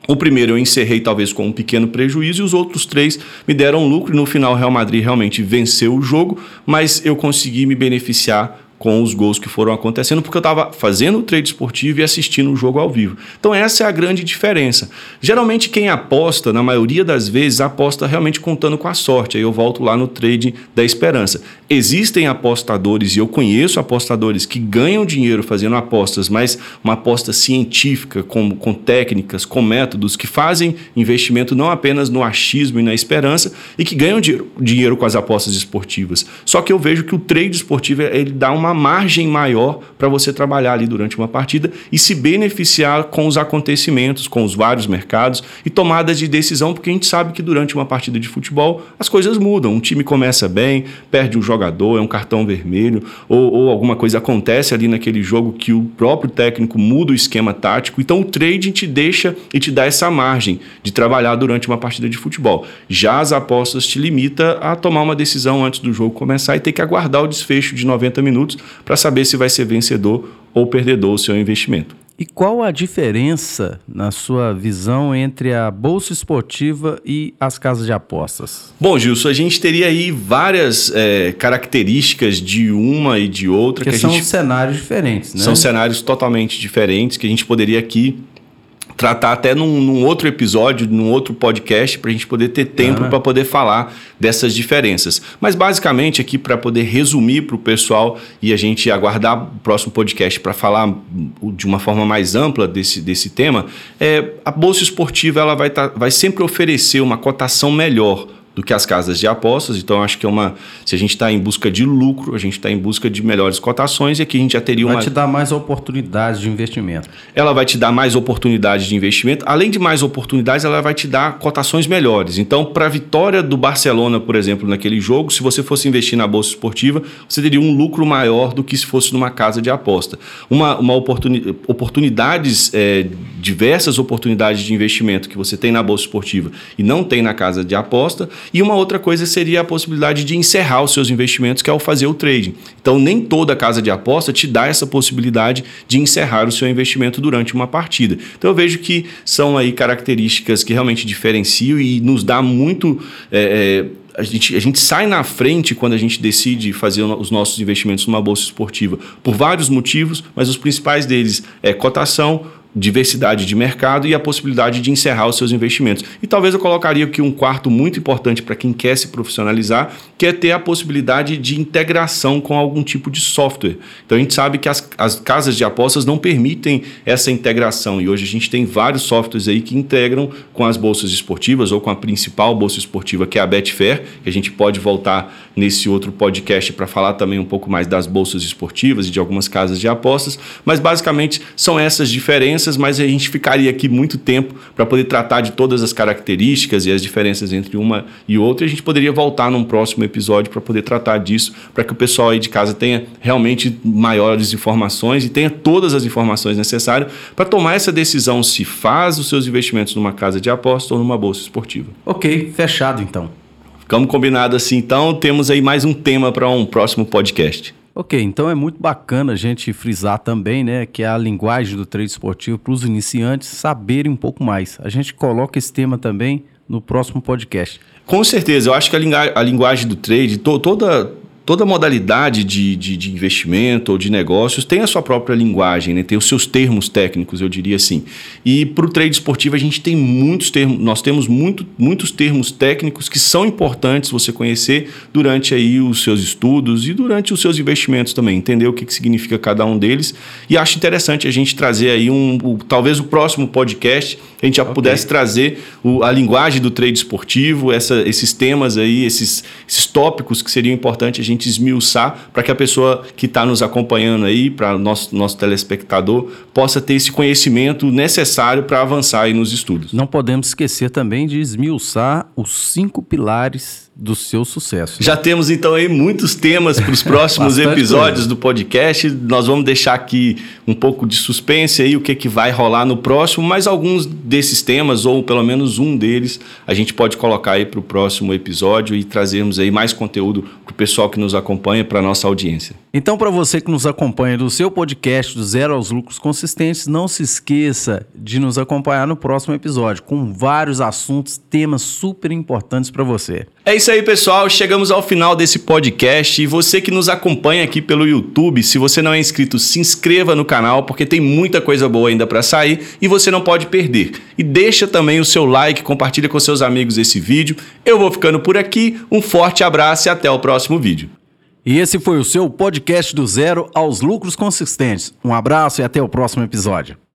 o primeiro eu encerrei talvez com um pequeno prejuízo e os outros três me deram lucro. No final, o Real Madrid realmente venceu o jogo, mas eu consegui me beneficiar com os gols que foram acontecendo, porque eu estava fazendo o trade esportivo e assistindo o jogo ao vivo. Então essa é a grande diferença. Geralmente quem aposta, na maioria das vezes, aposta realmente contando com a sorte. Aí eu volto lá no trade da esperança. Existem apostadores, e eu conheço apostadores que ganham dinheiro fazendo apostas, mas uma aposta científica, com, com técnicas, com métodos, que fazem investimento não apenas no achismo e na esperança, e que ganham dinheiro, dinheiro com as apostas esportivas. Só que eu vejo que o trade esportivo ele dá uma uma margem maior para você trabalhar ali durante uma partida e se beneficiar com os acontecimentos, com os vários mercados e tomadas de decisão, porque a gente sabe que durante uma partida de futebol as coisas mudam. Um time começa bem, perde um jogador, é um cartão vermelho, ou, ou alguma coisa acontece ali naquele jogo que o próprio técnico muda o esquema tático. Então o trading te deixa e te dá essa margem de trabalhar durante uma partida de futebol. Já as apostas te limita a tomar uma decisão antes do jogo começar e ter que aguardar o desfecho de 90 minutos para saber se vai ser vencedor ou perdedor o seu investimento. E qual a diferença, na sua visão, entre a bolsa esportiva e as casas de apostas? Bom, Gilson, a gente teria aí várias é, características de uma e de outra. que são gente... cenários diferentes, né? São cenários totalmente diferentes que a gente poderia aqui tratar até num, num, outro episódio, num outro podcast, para a gente poder ter tempo para poder falar dessas diferenças. Mas basicamente aqui para poder resumir para o pessoal e a gente aguardar o próximo podcast para falar de uma forma mais ampla desse, desse tema, é, a bolsa esportiva ela vai, tá, vai sempre oferecer uma cotação melhor do que as casas de apostas. Então, acho que é uma. Se a gente está em busca de lucro, a gente está em busca de melhores cotações e aqui a gente já teria uma. Vai te dar mais oportunidades de investimento. Ela vai te dar mais oportunidades de investimento. Além de mais oportunidades, ela vai te dar cotações melhores. Então, para a vitória do Barcelona, por exemplo, naquele jogo, se você fosse investir na bolsa esportiva, você teria um lucro maior do que se fosse numa casa de aposta. Uma, uma oportuni oportunidades, é, diversas oportunidades de investimento que você tem na bolsa esportiva e não tem na casa de aposta e uma outra coisa seria a possibilidade de encerrar os seus investimentos, que é o fazer o trading. Então, nem toda casa de aposta te dá essa possibilidade de encerrar o seu investimento durante uma partida. Então, eu vejo que são aí características que realmente diferenciam e nos dá muito. É, é, a gente, a gente sai na frente quando a gente decide fazer os nossos investimentos numa bolsa esportiva por vários motivos, mas os principais deles é cotação, diversidade de mercado e a possibilidade de encerrar os seus investimentos. E talvez eu colocaria aqui um quarto muito importante para quem quer se profissionalizar, que é ter a possibilidade de integração com algum tipo de software. Então a gente sabe que as, as casas de apostas não permitem essa integração e hoje a gente tem vários softwares aí que integram com as bolsas esportivas ou com a principal bolsa esportiva que é a Betfair, que a gente pode voltar nesse outro podcast para falar também um pouco mais das bolsas esportivas e de algumas casas de apostas, mas basicamente são essas diferenças diferenças, mas a gente ficaria aqui muito tempo para poder tratar de todas as características e as diferenças entre uma e outra. E a gente poderia voltar num próximo episódio para poder tratar disso, para que o pessoal aí de casa tenha realmente maiores informações e tenha todas as informações necessárias para tomar essa decisão se faz os seus investimentos numa casa de aposta ou numa bolsa esportiva. Ok, fechado então. Ficamos combinados assim, então temos aí mais um tema para um próximo podcast. Ok, então é muito bacana a gente frisar também, né, que é a linguagem do trade esportivo para os iniciantes saberem um pouco mais. A gente coloca esse tema também no próximo podcast. Com certeza, eu acho que a, lingu a linguagem do trade, to toda toda modalidade de, de, de, investimento ou de negócios tem a sua própria linguagem, né? tem os seus termos técnicos, eu diria assim. E para o trade esportivo a gente tem muitos termos, nós temos muito, muitos termos técnicos que são importantes você conhecer durante aí os seus estudos e durante os seus investimentos também, entender o que, que significa cada um deles. E acho interessante a gente trazer aí um, o, talvez o próximo podcast a gente já okay. pudesse trazer o, a linguagem do trade esportivo, essa, esses temas aí, esses, esses tópicos que seriam importantes a gente gente esmiuçar para que a pessoa que está nos acompanhando aí, para nosso, nosso telespectador, possa ter esse conhecimento necessário para avançar aí nos estudos. Não podemos esquecer também de esmiuçar os cinco pilares do seu sucesso. Já temos então aí muitos temas para os [laughs] próximos episódios coisa. do podcast. Nós vamos deixar aqui um pouco de suspense aí o que, que vai rolar no próximo, mas alguns desses temas, ou pelo menos um deles, a gente pode colocar aí para o próximo episódio e trazermos aí mais conteúdo para o pessoal que nos acompanha, para a nossa audiência. Então, para você que nos acompanha do seu podcast do Zero aos Lucros Consistentes, não se esqueça de nos acompanhar no próximo episódio, com vários assuntos, temas super importantes para você. É isso aí, pessoal. Chegamos ao final desse podcast. E você que nos acompanha aqui pelo YouTube, se você não é inscrito, se inscreva no canal, porque tem muita coisa boa ainda para sair e você não pode perder. E deixa também o seu like, compartilha com seus amigos esse vídeo. Eu vou ficando por aqui. Um forte abraço e até o próximo vídeo. E esse foi o seu podcast do zero aos lucros consistentes. Um abraço e até o próximo episódio.